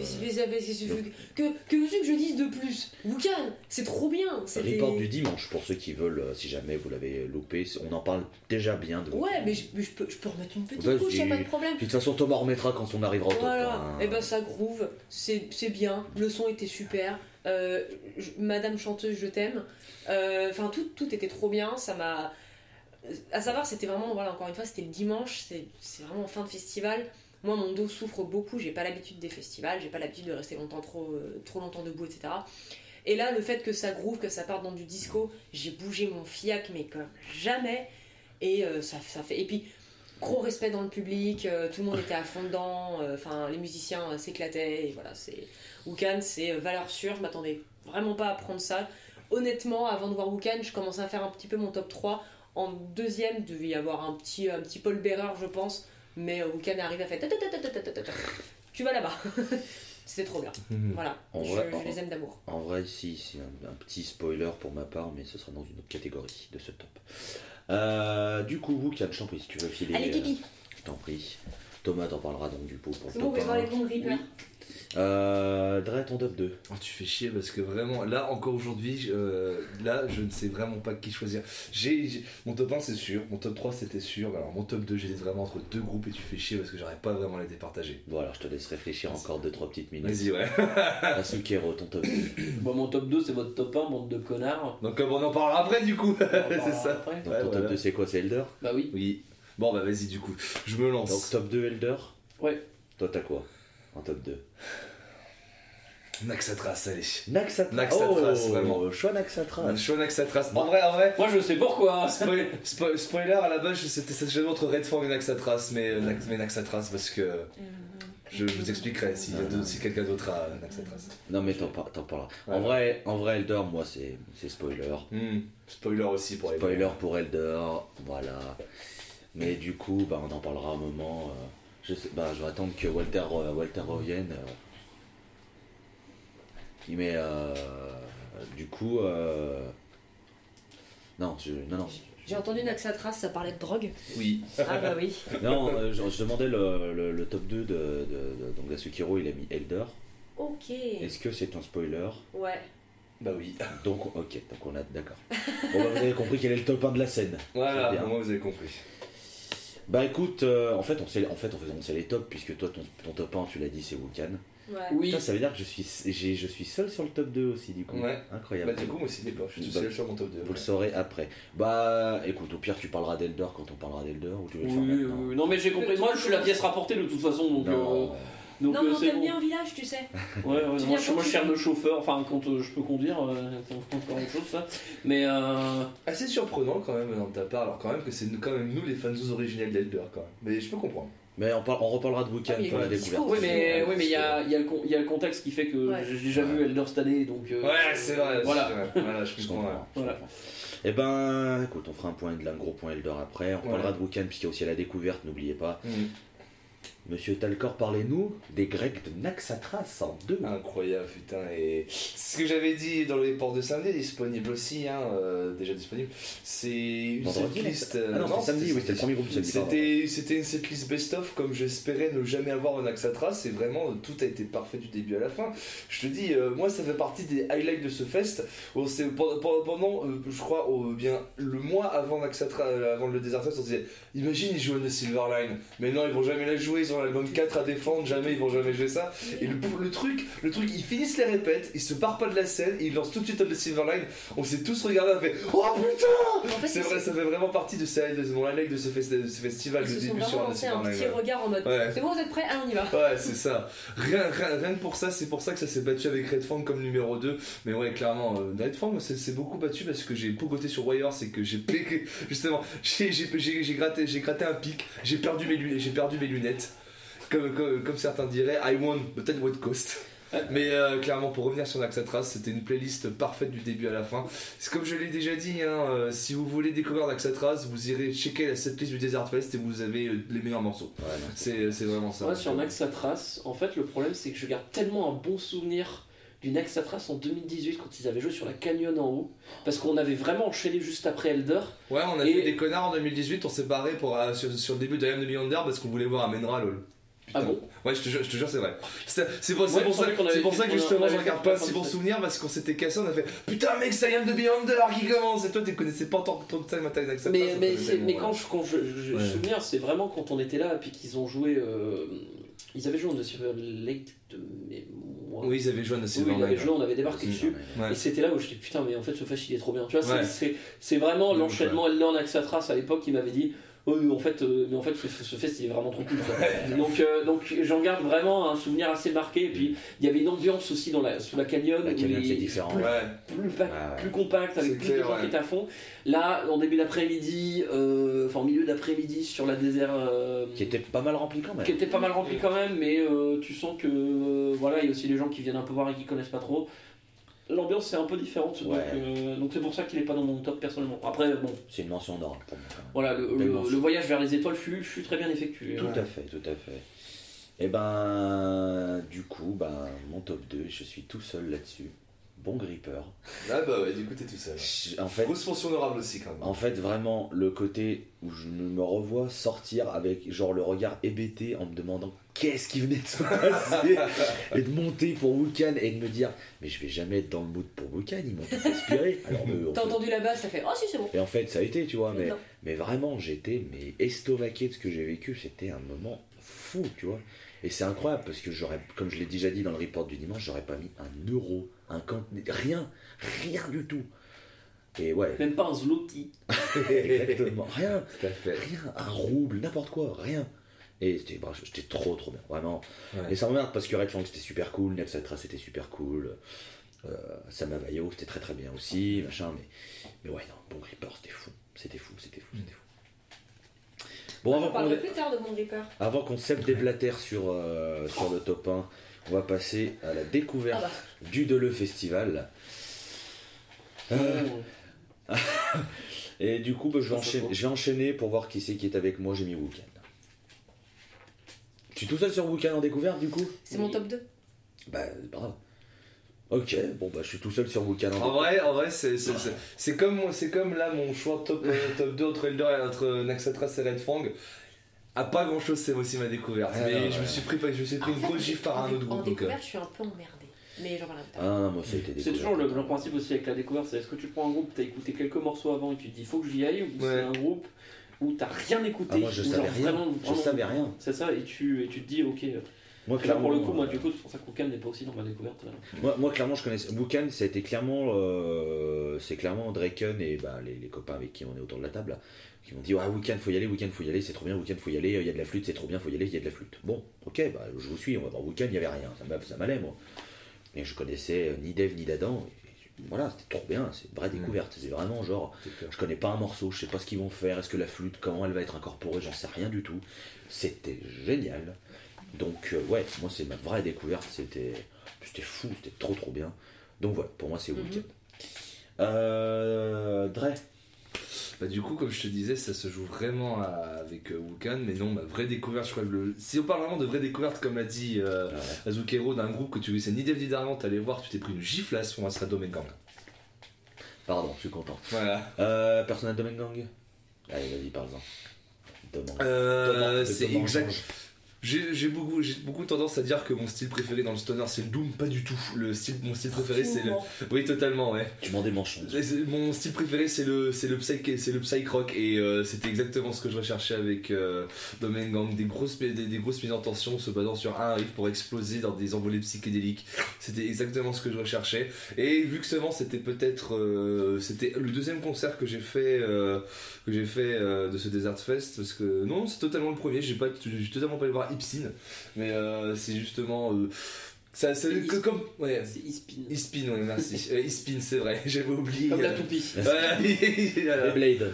que, que, veux-tu que je dise de plus Wukan, c'est trop bien. Report du dimanche pour ceux qui veulent, euh, si jamais vous l'avez loupé, on en parle déjà bien de. Ouais, mais je, mais je peux, je peux remettre une petite couche, y a pas de problème. Puis de toute façon, Thomas remettra quand on arrivera au top. Voilà, hein. et ben ça groove, c'est c'est bien, le son était super, euh, je- Madame chanteuse, je t'aime, Euh, enfin tout, tout était trop bien, ça m'a. À savoir, c'était vraiment, voilà, encore une fois, c'était le dimanche, c'est c'est vraiment fin de festival. Moi, mon dos souffre beaucoup, j'ai pas l'habitude des festivals, j'ai pas l'habitude de rester longtemps, trop, euh, trop longtemps debout, etc. Et là, le fait que ça groove, que ça parte dans du disco, j'ai bougé mon fiac, mais comme jamais. Et euh, ça, fait. Et puis, gros respect dans le public, euh, tout le monde était à fond dedans, les musiciens s'éclataient, et voilà, c'est. Wukan, c'est valeur sûre, je m'attendais vraiment pas à prendre ça. Honnêtement, avant de voir Wukan, je commençais à faire un petit peu mon top 3. En deuxième, devait y avoir un petit, un petit Paul Bearer, je pense, mais où Cam est à faire tu vas là-bas. C'était trop bien. Mhm. Voilà, en je, les aime d'amour. En vrai, si, c'est un, petit spoiler pour ma part, mais ce sera dans une autre catégorie de ce top. Euh, du coup, vous, Cam, je t'en prie, si tu veux filer. Allez, Pipi. Euh, je t'en prie. Thomas t'en parlera donc du pot pour le. On peut voir les bons rippers. Euh, Dre, ton top 2. Oh, tu fais chier parce que vraiment, là encore aujourd'hui, euh, là je ne sais vraiment pas qui choisir. J'ai, j'ai- mon top 1 c'est sûr, mon top 3 c'était sûr, alors mon top 2 j'hésite vraiment entre deux groupes et tu fais chier parce que j'arrive pas vraiment à les départager. Bon, alors je te laisse réfléchir encore 2-3 petites minutes. Vas-y, ouais. Asukero, ton top 2. Bon, mon top 2, c'est votre top 1, bande de connards. Donc on en parlera après du coup. C'est ça. après. Donc Ouais, ton voilà. top 2, c'est quoi C'est Elder? Bah oui. Oui. Bon bah vas-y du coup, je me lance. Donc top 2, Elder? Ouais. Toi, t'as quoi? En top 2 Naxatras, allez. Naxatras. Naxatras, oh, vraiment. Choix Naxatras. Un Naxatras. En vrai, en vrai. Moi, je sais pourquoi. Spoil- spo- spoiler à la base, je- c'était jamais entre Redford et Naxatras, mais, euh, Nax- mais Naxatras parce que je, je vous expliquerai si, si quelqu'un d'autre a Naxatras. Non, mais t'en par- t'en parleras. En, Ouais. vrai, en vrai, Elder, moi, c'est c'est spoiler. Hmm. Spoiler aussi pour les Spoiler pour Elder, voilà. Mais du coup, bah, on en parlera un moment. euh, je, sais, bah, je vais attendre que Walter, euh, Walter revienne. euh. Mais euh, du coup, euh, non, je, non, non, J'ai entendu Naxatras, ça parlait de drogue. Oui. Ah bah oui. non. euh, je, je demandais le, le- le top 2 de, de, de- donc Yasukiro, il a mis Elder. Ok. Est-ce que c'est un spoiler? Ouais. Bah oui. Donc, ok, donc on a d'accord. Bon, bah, vous avez compris quel est le top 1 de la scène. Voilà, au moins vous avez compris. Bah écoute, euh, en fait, on sait, en fait, on fait, on sait les tops puisque toi, ton, ton top 1, tu l'as dit, c'est Wukan. Ouais. Oui. Putain, ça veut dire que je suis, j'ai- je suis seul sur le top 2 aussi, du coup. Ouais. Incroyable. Bah du coup, moi aussi, d'accord, je suis tout Bah, seul sur mon top 2. Vous le saurez après. Bah écoute, au pire, tu parleras d'Elder quand on parlera d'Elder ou tu veux le Oui, faire oui, maintenant oui. Non, mais j'ai compris. Moi, je suis la pièce rapportée de toute façon, donc. Non. euh, donc non, euh, mais on c'est t'aime bon. bien au village, tu sais. Ouais, ouais, Tu moi, quand moi, tu je veux. de chauffeur, enfin, quand euh, je peux conduire, euh, c'est encore autre chose, ça. Mais, euh, Assez surprenant quand même dans ta part, alors quand même que c'est nous- quand même nous les fans originels d'Elder quand même. Mais je peux comprendre. Mais on, parle- on reparlera de Wukan Ah, pour la le découverte. Oui, mais, Ouais, oui, mais il y a, il y, a le le contexte qui fait que Ouais. j'ai déjà vu Elder cette année, donc. euh, Ouais, c'est vrai. Voilà. c'est vrai. Voilà, je comprends. ouais. Voilà. Eh ben, écoute, on fera un point de un gros point Elder après. On Ouais. parlera de Wukan puisqu'il y a aussi la découverte, n'oubliez pas. Mhm. Monsieur Talcor, parlez-nous des Grecs de Naxatras en deux. Incroyable, putain. Et ce que j'avais dit dans le report de samedi, disponible aussi, hein, euh, déjà disponible. C'est une setlist. Naxa- Ah non, c'était samedi, oui, c'était le premier groupe. C'était c'était une setlist best-of comme j'espérais ne jamais avoir en Axatras et vraiment tout a été parfait du début à la fin. Je te dis, euh, moi ça fait partie des highlights de ce fest. On s'est- pendant, pendant- pendant, euh, je crois, au- bien le mois avant Naxatra, euh, avant le Desert Fest, on se disait, imagine ils jouent The Silverline. Mais non, ils vont jamais la jouer, ils ont l'album 4 à défendre, jamais ils vont jamais jouer ça. Et le, le truc, le truc, ils finissent les répètes, ils se barrent pas de la scène, ils lancent tout de suite à The Silverline. On s'est tous regardé, on fait, oh putain! En fait, C'est vrai, ça fait vraiment partie de, ce- de mon de ce, fest- de ce festival, sont début sur un petit ouais. regard en mode Ouais. c'est bon, vous êtes prêts Ah, on y va. Ouais, c'est ça. Rien, rien, rien que pour ça, c'est pour ça que ça s'est battu avec Red Fang comme numéro 2. Mais ouais, clairement, euh, Red Fang, c'est c'est beaucoup battu parce que j'ai pogoté sur Warriors et que j'ai justement, j'ai gratté, j'ai gratté un pic, j'ai perdu mes lunettes, j'ai perdu mes lunettes. Comme, comme, comme certains diraient, I won, peut-être West Coast. Mais euh, clairement, pour revenir sur Naxatras, c'était une playlist parfaite du début à la fin. C'est comme je l'ai déjà dit, hein, euh, si vous voulez découvrir Naxatras, vous irez checker la setlist du Desert Fest et vous avez euh, les meilleurs morceaux. Ouais. C'est c'est vraiment ça. Moi, sur Naxatras, en fait, le problème, c'est que je garde tellement un bon souvenir du Naxatras en 2018 quand ils avaient joué sur la Canyon en haut. Parce qu'on avait vraiment enchaîné juste après Elder. Ouais, on a Et- fait des connards en 2018, on s'est barré pour, euh, sur, sur le début de I Am the Beyonder parce qu'on voulait voir Amenra lol. Ah bon Ouais, je te jure, je te jure, c'est vrai. C'est pour, Ouais, ça, pour ça que on a- justement on je regarde pas si bon souvenir parce qu'on s'était cassé, on a fait Putain, mec, ça I Am the Beyonder qui commence Et toi, tu connaissais pas tant que ça Mais, ça mais, mais quand je, quand je, je- je Ouais. souviens, c'est vraiment quand on était là et puis qu'ils ont joué. euh, ils avaient joué en Silver Lake de mémoire. Oui, ils avaient joué à Oui, Silver ils avaient joué, on avait débarqué Si, dessus. Ouais. Et c'était là où je dis putain, mais en fait, ce fest il est trop bien. Tu vois, c'est- Ouais. c'est c'est vraiment De l'enchaînement Elder Naxatras à l'époque qui m'avait dit. Mais en fait, euh, mais en fait, ce, ce fest il est vraiment trop cool. quoi. donc, euh, donc j'en garde vraiment un souvenir assez marqué. Et puis, il y avait une ambiance aussi dans la, sous la canyon. La canyon, c'est différent. Plus, Ouais. plus, pa- Ah ouais. plus compact, avec plus de gens ouais. qui étaient à fond. Là, en début d'après-midi, euh, enfin, en milieu d'après-midi, sur la désert. euh, Qui était pas mal rempli quand même. qui était pas mal rempli quand même, mais euh, tu sens que euh, voilà, il y a aussi les gens qui viennent un peu voir et qui connaissent pas trop. L'ambiance c'est un peu différente, donc, euh, donc c'est pour ça qu'il est pas dans mon top personnellement. Après, bon, C'est une mention d'or pour moi. voilà, le, voyage vers les étoiles fut, fut très bien effectué. Tout Ouais. à fait, tout à fait. Et ben, du coup, ben, mon top 2, je suis tout seul là-dessus. Bon gripper. Ah bah ouais, du coup, t'es tout seul. Je- En fait, Grosse mention honorable aussi quand même. en fait, vraiment, le côté où je me revois sortir avec genre le regard hébété en me demandant qu'est-ce qui venait de se passer et de monter pour Wukan et de me dire mais je vais jamais être dans le mood pour Wukan, ils m'ont tout inspiré. Alors, T'as fait- entendu la basse, t'as fait Oh si, c'est bon. Et en fait, ça a été, tu vois, mais, mais vraiment, j'étais mais estomaqué de ce que j'ai vécu. C'était un moment fou, tu vois. Et c'est incroyable parce que j'aurais, comme je l'ai déjà dit dans le report du dimanche, j'aurais pas mis un euro, un cent, rien, rien du tout. Et ouais, Même pas un zloty. exactement, rien, Tout à fait. rien, un rouble, n'importe quoi, rien. Et c'était, bah, j'étais trop trop bien, vraiment. Ouais. Et ça m'emmerde parce que Red Fang c'était super cool, Nexatra c'était super cool, euh, Samavayo c'était très très bien aussi, machin, mais, mais ouais, non, bon Gripper c'était fou, c'était fou, c'était fou, c'était fou. Bon, On avant qu'on, parlera plus tard de mon Reaper. avant qu'on s'aime déblatère sur, euh, sur le top 1, on va passer à la découverte Ah bah. du Deleu Festival. Euh, et du coup, bah, je, vais enchaîner, beau. je vais enchaîner pour voir qui c'est qui est avec moi. J'ai mis Wukan. Tu es tout seul sur Wukan en découverte du coup? C'est mon top 2. Bah, c'est pas grave. Ok, bon bah je suis tout seul sur Wukan en vrai, en vrai, c'est c'est- c'est- c'est comme c'est comme là mon choix top euh, top 2 entre Elder et entre Naxatras et Red Fang. À pas grand chose, c'est aussi ma découverte. Mais ouais, je me suis pris, je me suis pris En une grosse gifle par en un autre En groupe. donc, euh, découverte, je suis un peu emmerdée. Mais plus Ah moi ça a été C'est toujours le, le principe aussi avec la découverte, c'est est-ce que tu prends un groupe, t'as écouté quelques morceaux avant et tu te dis faut que j'y aille, ou c'est un groupe où t'as rien écouté, Ah, moi je ou savais genre rien. vraiment- Je vraiment- savais rien. C'est ça, et tu, et tu te dis ok. Moi, Et là pour le coup, moi euh, du coup, c'est pour ça que Wukan n'est pas aussi dans ma découverte. là. Moi, moi, clairement, je connais. Wukan, ça a été clairement. euh, c'est clairement Draken et bah, les, les copains avec qui on est autour de la table là, qui m'ont dit Ah, Wukan, faut y aller, Wukan, faut y aller, c'est trop bien, Wukan, faut y aller, il y a de la flûte, c'est trop bien, faut y aller, il y a de la flûte. Bon, ok, bah, je vous suis, on va voir Wukan, il n'y avait rien, ça m'a- ça m'allait moi. Et je connaissais euh, ni Dev ni d'Adam, voilà, c'était trop bien, c'est une vraie découverte. C'est vraiment genre, je connais pas un morceau, je sais pas ce qu'ils vont faire, est-ce que la flûte, comment elle va être incorporée, j'en sais rien du tout. C'était génial. Donc, euh, ouais, moi, c'est ma vraie découverte, c'était c'était fou, c'était trop trop bien. Donc, voilà, pour moi, c'est Mhm. Weekend. Euh, Dre, Bah, du coup, comme je te disais, ça se joue vraiment à- avec euh, Wukan, mais non, ma vraie découverte, je crois que le... si on parle vraiment de vraie découverte, comme l'a dit euh, Ouais. Azukero, d'un groupe que tu connaissais ni Dev ni Darlan, t'allais voir, tu t'es pris une giflation, ça serait Domengang. pardon, je suis content. Voilà. Euh, personnel Domengang Allez, vas-y, parle-en. Euh, c'est exact. J'ai beaucoup, j'ai beaucoup tendance à dire que mon style préféré dans le stoner c'est le doom, pas du tout. Le style, mon style préféré c'est le, oui totalement ouais. Tu m'en c'est- Mon style préféré c'est le c'est le psych c'est le psych rock. Et euh, c'était exactement ce que je recherchais avec euh, Domengang des grosses des, des grosses mises en tension se basant sur un riff pour exploser dans des envolées psychédéliques. C'était exactement ce que je recherchais. Et vu que seulement c'était peut-être euh, c'était le deuxième concert que j'ai fait euh, que j'ai fait euh, de ce Desert Fest parce que non c'est totalement le premier. J'ai pas j'ai totalement pas allé voir Ipsin mais euh, c'est justement euh, ça c'est que comme ouais C'est Ispin. Ispin, ouais, merci. Euh, Ispin, c'est vrai, j'avais oublié. Comme la toupie. Beyblade.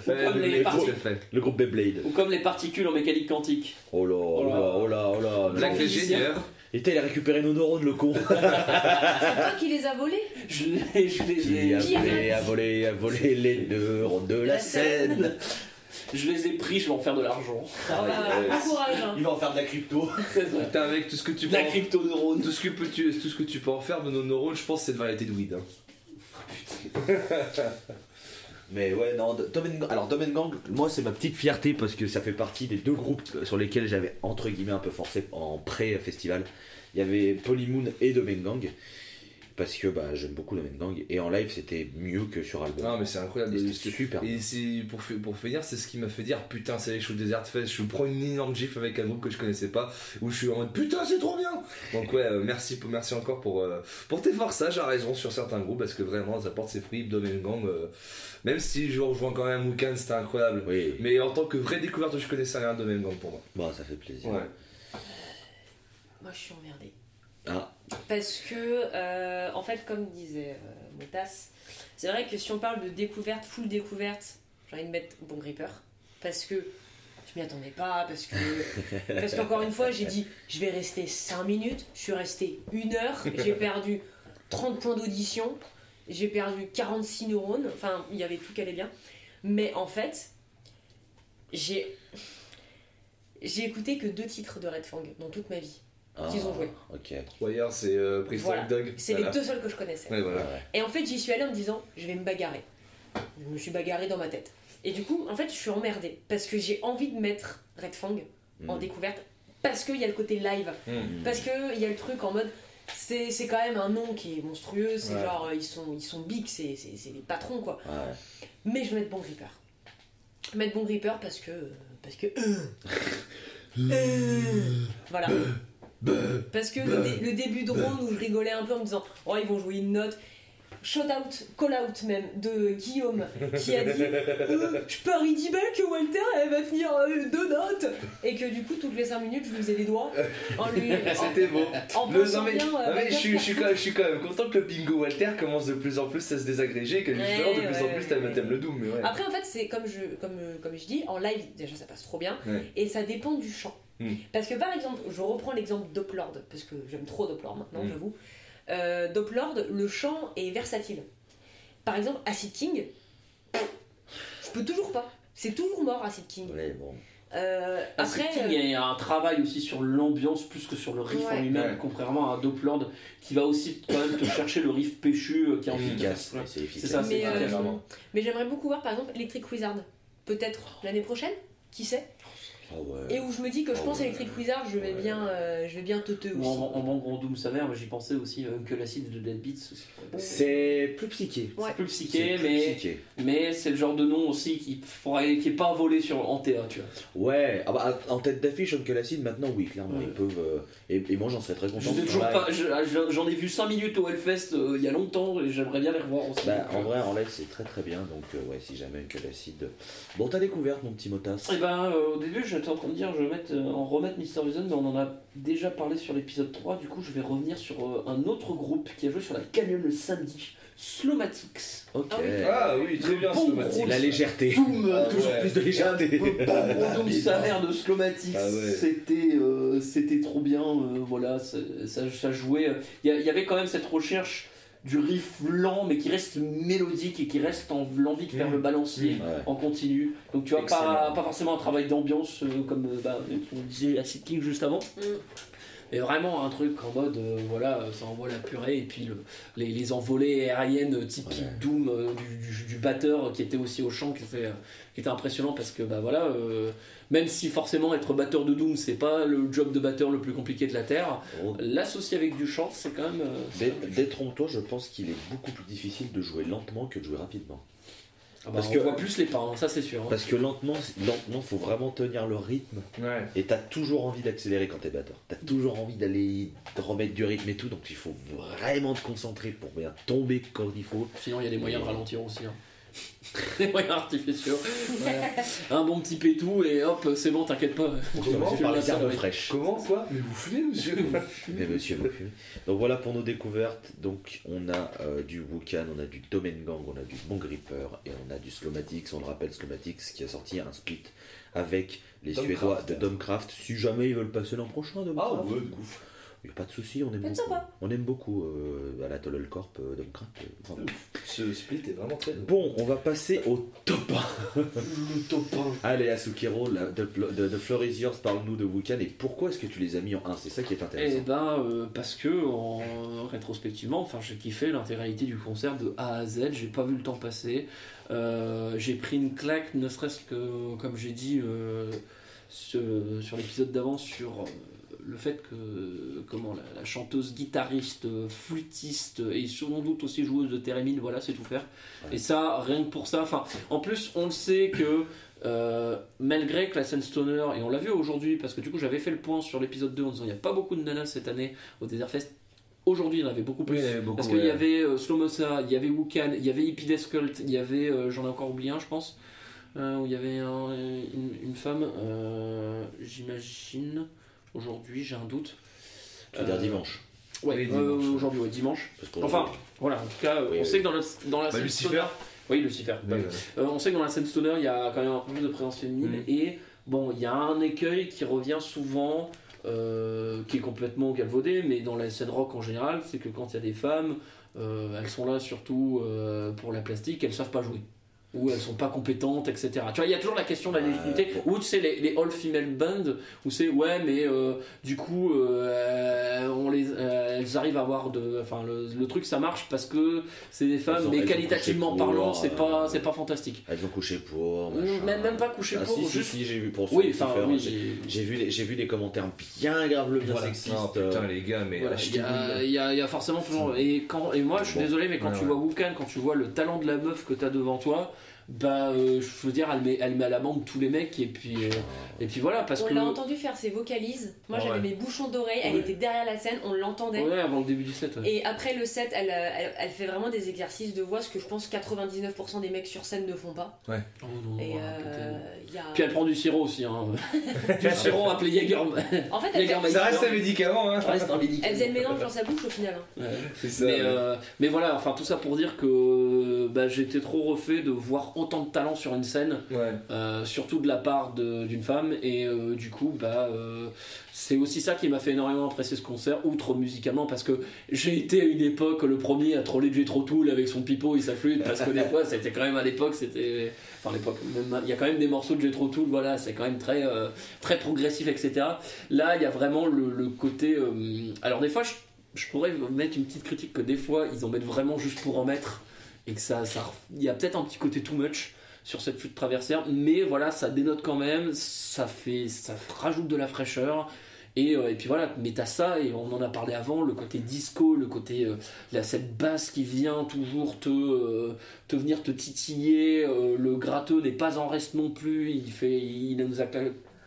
Le- groupe Beyblade. Ou comme les particules en mécanique quantique. Oh là, oh là, oh là, oh là. Black. Et t'as, il a récupéré nos neurones, le con. C'est toi qui les as volés Je les, ai, Qui a volé, a volé, a volé les neurones de la La scène. Je les ai pris, je vais en faire de l'argent. Ah bah, ouais. bon courage. hein. Il va en faire de la crypto. Putain, avec tout ce que tu peux la en... crypto-neurone. tout ce que peux- tu, tout ce que tu peux en faire de nos neurones, je pense que c'est de variété de weed. hein. Mais ouais, non, Domengang. Alors, Domengang, moi, c'est ma petite fierté parce que ça fait partie des deux groupes sur lesquels j'avais entre guillemets un peu forcé en pré-festival. Il y avait Polymoon et Domengang. Parce que bah, j'aime beaucoup Domengang. Et en live, c'était mieux que sur album. Non, mais c'est incroyable. C'était C'est- super. Et c'est pour, fi- pour finir, c'est ce qui m'a fait dire putain, c'est les shows Desert Fest. Je prends une énorme gif avec un groupe que je connaissais pas, où je suis en mode putain, c'est trop bien. Donc, ouais, euh, merci, merci encore pour, euh, pour tes forçages à raison sur certains groupes, parce que vraiment, ça porte ses fruits. Domengang, euh, même si je rejoins quand même Wukan, c'était incroyable. Oui, Mais en tant que vraie découverte, je connaissais rien de Domengang pour moi. bon, ça fait plaisir. Ouais. Moi, je suis emmerdée. Ah, Parce que, euh, en fait, comme disait euh, Motas, c'est vrai que si on parle de découverte, full découverte, j'ai envie de mettre Bon Gripper. Parce que je m'y attendais pas, parce que. Parce qu'encore une fois, j'ai dit, je vais rester 5 minutes, je suis resté 1 heure, j'ai perdu 30 points d'audition, j'ai perdu 46 neurones, enfin, il y avait tout qui allait bien. Mais en fait, j'ai. J'ai écouté que deux titres de Red Fang dans toute ma vie. Ah, Qu'ils ont joué. Ok. Wire, c'est euh, Prehistoric Dog. C'est Voilà. les deux seuls que je connaissais. Ouais, voilà. Et en fait, j'y suis allée en me disant, je vais me bagarrer. Je me suis bagarrée dans ma tête. Et du coup, en fait, je suis emmerdée. Parce que j'ai envie de mettre Red Fang en Mm. découverte. Parce qu'il y a le côté live. Hmm. Parce qu'il y a le truc en mode. C'est c'est quand même un nom qui est monstrueux. C'est Ouais. genre, ils sont, ils sont big, c'est c'est- c'est les patrons, quoi. Ouais. Mais je vais mettre Bon Gripper. Je vais mettre Bon Gripper parce que. Parce que. voilà. Parce que le, dé- le début de round où je rigolais un peu en me disant Oh, ils vont jouer une note. Shout out, call out même, de Guillaume qui a dit Euh, Je parie 10 balles que Walter elle va finir euh, deux notes Et que du coup, toutes les 5 minutes, je lui faisais les doigts. C'était beau. En, Le- non, mais, bien, euh, non, mais je, suis, je, suis quand même, je suis quand même content que le bingo Walter commence de plus en plus à se désagréger et que Ouais, justement de plus en ouais, plus t'aimes ouais. le Doom. Mais ouais. Après, en fait, c'est comme je, comme, comme je dis, en live, déjà ça passe trop bien. Ouais. Et ça dépend du chant. Mm. Parce que par exemple, je reprends l'exemple Doplord, parce que j'aime trop Doplord maintenant, Mm. j'avoue. Euh, Doplord, le chant est versatile. Par exemple, Acid King, je peux toujours pas. C'est toujours mort, Acid King. Ouais, bon. Euh, Après, euh, il y a un travail aussi sur l'ambiance plus que sur le riff Ouais. en lui-même, Ouais. contrairement à Doplord qui va aussi quand même te chercher le riff péchu euh, qui est en Efficace. C'est efficace. ça, c'est mais, euh, mais j'aimerais beaucoup voir par exemple Electric Wizard. Peut-être l'année prochaine, qui sait? Ah ouais. Et où je me dis que je Oh, pense ouais. Electric Wizard, je vais Ouais. bien, euh, je vais bien aussi. en, en banque Doom sa mère, j'y pensais aussi euh, que l'acide de Dead Beats. C'est plus psyché. Ouais. C'est plus psyché, plus mais, psyché. mais c'est le genre de nom aussi qui qui est pas volé sur, en TA, tu vois. Ouais, ah bah, en tête d'affiche, Oncle Acid, maintenant, oui, clairement, Ouais. ils peuvent. euh, et, et moi, j'en serais très content. Je- j'en ai vu 5 minutes au Hellfest euh, il y a longtemps et j'aimerais bien les revoir aussi. Bah, en vrai, en live, c'est très très bien. Donc, euh, ouais, si jamais Oncle Acid. Bon, t'as découvert, mon petit motas. Et ben euh, au début je j'étais en train de dire, je vais mettre, euh, en remettre Mr. Vision, mais on en a déjà parlé sur l'épisode 3. Du coup, je vais revenir sur euh, un autre groupe qui a joué sur la canyon le samedi, Slowmatics. Ok. Ah oui. Ah très bien, Bon Slomatique. gros La légèreté. Doom, Ah Toujours ouais. plus de légèreté. Doom, sa mère de Slowmatics, Ah ouais. c'était, euh, c'était trop bien. euh, voilà, ça, ça, ça jouait. Il y, a- il y avait quand même cette recherche du riff lent, mais qui reste mélodique et qui reste en l'envie de faire Mm. le balancier. Ouais. en continu. Donc tu vois, pas, forcément un travail d'ambiance euh, comme euh, bah, on disait Acid King juste avant. Mm. Mais vraiment un truc en mode, euh, voilà, ça envoie la purée et puis le- les, les envolées aériennes typiques Ouais. Doom euh, du, du- du batteur qui était aussi au chant, qui était, qui était impressionnant parce que bah voilà, euh, même si forcément être batteur de Doom c'est pas le job de batteur le plus compliqué de la Terre, Oh. l'associer avec du chant c'est quand même. euh, Détrompe-toi, je pense qu'il est beaucoup plus difficile de jouer lentement que de jouer rapidement. Ah bah, parce on que- voit plus les pas, hein, ça c'est sûr. hein. Parce que lentement, lentement, faut vraiment tenir le rythme. Ouais. Et t'as toujours envie d'accélérer quand t'es batteur. T'as toujours envie d'aller te remettre du rythme et tout. Donc il faut vraiment te concentrer pour bien tomber quand il faut. Sinon, il y a des moyens de ralentir aussi. hein. des moyens artificiaux. Voilà. Un bon petit pétou et hop, c'est bon, t'inquiète pas. On Comment commence tu par vas les herbes servir fraîches. Comment quoi? Mais vous fumez, monsieur Mais monsieur, vous fumez. Donc voilà pour nos découvertes. Donc on a euh, du Wukan, on a du Domengang, on a du Bon Gripper et on a du Slowmatics. On le rappelle, Slowmatics qui a sorti un split avec les. Suédois de Domcraft. Si jamais ils veulent passer l'an prochain, Domcraft. Ah ouais, de ouf. Il n'y a pas de souci, on aime beaucoup. sympa. On aime beaucoup euh, à la Tollel Corp, euh, euh. Ce split est vraiment très Bon, on va passer au top 1. Le top 1. Allez, Asukiro, la- de, de, de Floor is Yours, parle-nous de Wukan et pourquoi est-ce que tu les as mis en 1 C'est ça qui est Eh intéressant. ben, euh, parce que en, rétrospectivement, enfin, j'ai kiffé l'intégralité du concert de A à Z. J'ai pas vu le temps passer. Euh, j'ai pris une claque, ne serait-ce que, comme j'ai dit euh, sur, sur l'épisode d'avant, sur euh, le fait que comment la, la chanteuse, guitariste, flûtiste et sans doute aussi joueuse de thérémine, voilà, c'est tout faire. Ouais. Et ça, rien que pour ça. Enfin, en plus, on le sait que euh, malgré que la scène stoner, et on l'a vu aujourd'hui, parce que du coup j'avais fait le point sur l'épisode 2 en disant il n'y a pas beaucoup de nanas cette année au Desert Fest. Aujourd'hui, il y en avait beaucoup plus. Oui, avait beaucoup, parce qu'il y avait euh, Slomosa, il y avait Wukan, il y avait Hippie Death Cult, il y avait, euh, j'en ai encore oublié un, je pense, euh, où il y avait un- une, une femme, euh, j'imagine, aujourd'hui, j'ai un doute. Tu veux dire Euh, dimanche Ouais, Oui, euh, dimanche. aujourd'hui, ouais, dimanche. Enfin, voilà, en tout cas, Oui, on oui. sait que dans, le, dans la Bah, scène Lucifer. stoner. Oui, Lucifer. Ouais. Euh, on sait que dans la scène stoner, il y a quand même un peu plus de présence féminine. Mhm. Et bon, il y a un écueil qui revient souvent, euh, qui est complètement galvaudé, mais dans la scène rock en général, c'est que quand il y a des femmes, euh, elles sont là surtout euh, pour la plastique, elles savent pas jouer. Ou elles sont pas compétentes, etc. Tu vois, il y a toujours la question de la légitimité. Ou tu sais, les, les all-female bands, où c'est ouais, mais euh, du coup, euh, on les, euh, elles arrivent à avoir de. Enfin, le, le truc ça marche parce que c'est des femmes, ont- mais qualitativement parlant, c'est euh, pas, c'est pas fantastique. Elles ont couché pour. Même, même pas couché Ah, pour, si, juste. si, j'ai vu pour oui, enfin, oui, j'ai- vu, les- j'ai vu des commentaires bien graves le bien Voilà. sexistes. Ah, putain, les gars, mais Voilà, il y, a- y y forcément toujours. Et, quand, et moi, je suis Bon. désolé, mais quand Ouais, tu ouais. vois Wukan, quand tu vois le talent de la meuf que tu as devant toi, bah, euh, je veux dire, elle met, elle met à l'amende tous les mecs, et puis, euh, et puis voilà, parce On que. l'a entendu faire ses vocalises. Moi, j'avais ouais. mes bouchons d'oreilles. Elle Ouais. était derrière la scène. On l'entendait. Ouais, avant le début du set. ouais. Et après le set, elle, euh, elle, elle fait vraiment des exercices de voix, ce que je pense 99% des mecs sur scène ne font pas. Oh non, Et voilà, euh, il y a... Puis elle prend du sirop aussi. Hein. du sirop appelé Jäger. En fait, elle, fait- Ça reste un médicament, hein. Ça reste un médicament. elle faisait le mélange dans sa bouche au final. hein. Ouais. C'est ça. Mais, ouais. euh, mais voilà, enfin tout ça pour dire que bah, j'étais trop refait de voir autant de talent sur une scène, Ouais. euh, surtout de la part d'une femme, et euh, du coup, bah, euh, c'est aussi ça qui m'a fait énormément apprécier ce concert, outre musicalement, parce que j'ai été à une époque le premier à troller Jethro Tull avec son pipeau et sa flûte, parce que des fois, c'était quand même à l'époque, c'était. Enfin, l'époque, il y a quand même des morceaux de Jethro Tull, voilà, c'est quand même très, très progressif, etc. Là, il y a vraiment le, le côté. alors, des fois, je, je pourrais mettre une petite critique que des fois, ils en mettent vraiment juste pour en mettre, et que ça. ça il y a peut-être un petit côté too much sur cette flûte traversière, mais voilà, ça dénote quand même, ça fait, ça rajoute de la fraîcheur. Et, euh, et puis voilà, mais t'as ça, et on en a parlé avant, le côté disco, le côté, euh, cette basse qui vient toujours te, euh, te venir te titiller, euh, le gratteux n'est pas en reste non plus, il, fait, il nous a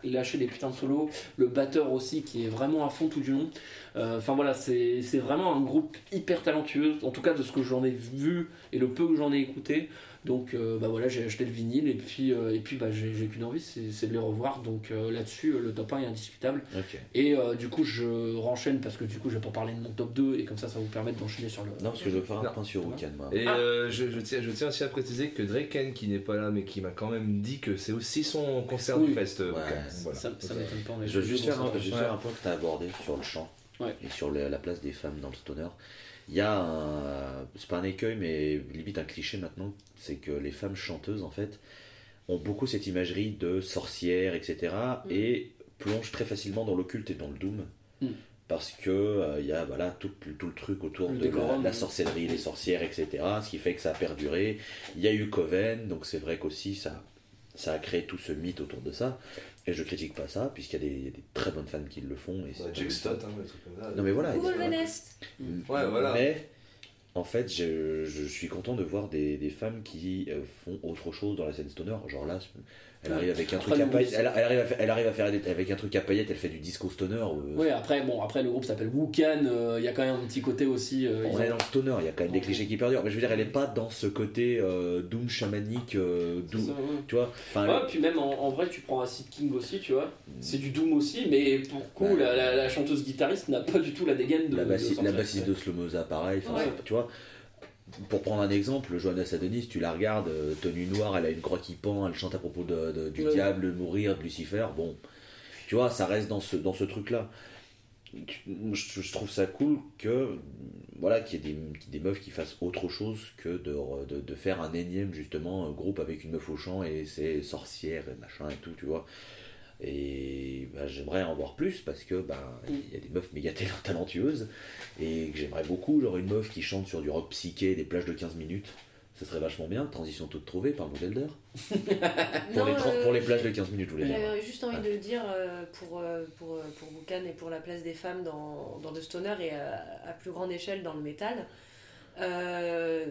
lâché des putains de solos, le batteur aussi qui est vraiment à fond tout du long. Euh, Enfin voilà, c'est vraiment un groupe hyper talentueux, en tout cas de ce que j'en ai vu et le peu que j'en ai écouté. Donc euh, bah voilà, j'ai acheté le vinyle et puis, euh, et puis bah, j'ai qu'une envie, c'est c'est de les revoir. Donc euh, là-dessus, le top 1 est indiscutable. Et euh, du coup, je renchaîne parce que du coup, je vais pas parler de mon top 2 et comme ça, ça vous permettre d'enchaîner sur le. Non, parce que je veux faire un point sur Weekend, moi. Et Ah. euh, je, je tiens, je tiens aussi à préciser que Draken, qui n'est pas là, mais qui m'a quand même dit que c'est aussi son concert Oui. du fest. Ouais, Weekend. Voilà. Ça, ça m'étonne pas. Je veux juste faire un, bon, je veux juste Ouais. faire un point que tu as abordé sur le chant Ouais. et sur le- la place des femmes dans le stoner. Il y a un. C'est pas un écueil, mais limite un cliché maintenant. C'est que les femmes chanteuses, en fait, ont beaucoup cette imagerie de sorcières, etc. Mm. et plongent très facilement dans l'occulte et dans le doom. Mm. Parce que euh, il y a voilà, tout, tout le truc autour Le de la, décorum, la oui. sorcellerie, les sorcières, etc. Ce qui fait que ça a perduré. Il y a eu Coven, donc c'est vrai qu'aussi ça, ça a créé tout ce mythe autour de ça. Et je critique pas ça, puisqu'il y, a des- il y a des très bonnes femmes qui le font. Et c'est Ouais, du Stott, hein, des trucs comme ça. Non mais voilà. Ouais, voilà. Mais en fait, je, je suis content de voir des, des femmes qui euh, font autre chose dans la scène stoner. Genre là, elle arrive avec un Après, truc à le paillettes. Elle, elle arrive à faire, elle arrive à faire des- avec un truc à paillettes. Elle fait du disco stoner. euh, Oui, après, bon, après le groupe s'appelle Wukan, euh, il y a quand même un petit côté aussi. euh, On est dans le stoner, il y a quand même des clichés qui perdurent. Mais je veux dire, elle est pas dans ce côté euh, doom chamanique, doom- ça, ouais. tu vois. Enfin, Ouais, puis même en, en vrai, tu prends Acid King aussi, tu vois. C'est du Doom aussi, mais pour coup, Ouais. la, la- la chanteuse guitariste n'a pas du tout la dégaine de. la, de bassi- la bassiste de Slomoza, pareil. Enfin, Ouais. c'est- Tu vois. Pour prendre un exemple, Johanna Sadonis, tu la regardes, euh, tenue noire, elle a une croix qui pend, elle chante à propos de, de- du Ouais. diable, de mourir, de Lucifer. Bon, tu vois, ça reste dans ce, dans ce truc-là. Je, je trouve ça cool que voilà qu'il y ait des, des meufs qui fassent autre chose que de, de, de faire un énième justement groupe avec une meuf au chant et c'est sorcière et machin et tout, tu vois. Et bah, j'aimerais en voir plus parce que bah, il y a des meufs méga tal- talentueuses et que j'aimerais beaucoup, genre une meuf qui chante sur du rock psyché, des plages de 15 minutes. Ça serait vachement bien, transition toute trouvée par. Pour, les, tra- euh, pour les plages de 15 minutes, je voulais dire. J'avais juste envie de dire euh, pour, euh, pour, euh, pour Boucan et pour la place des femmes dans, dans le stoner et à, à plus grande échelle dans le métal. euh,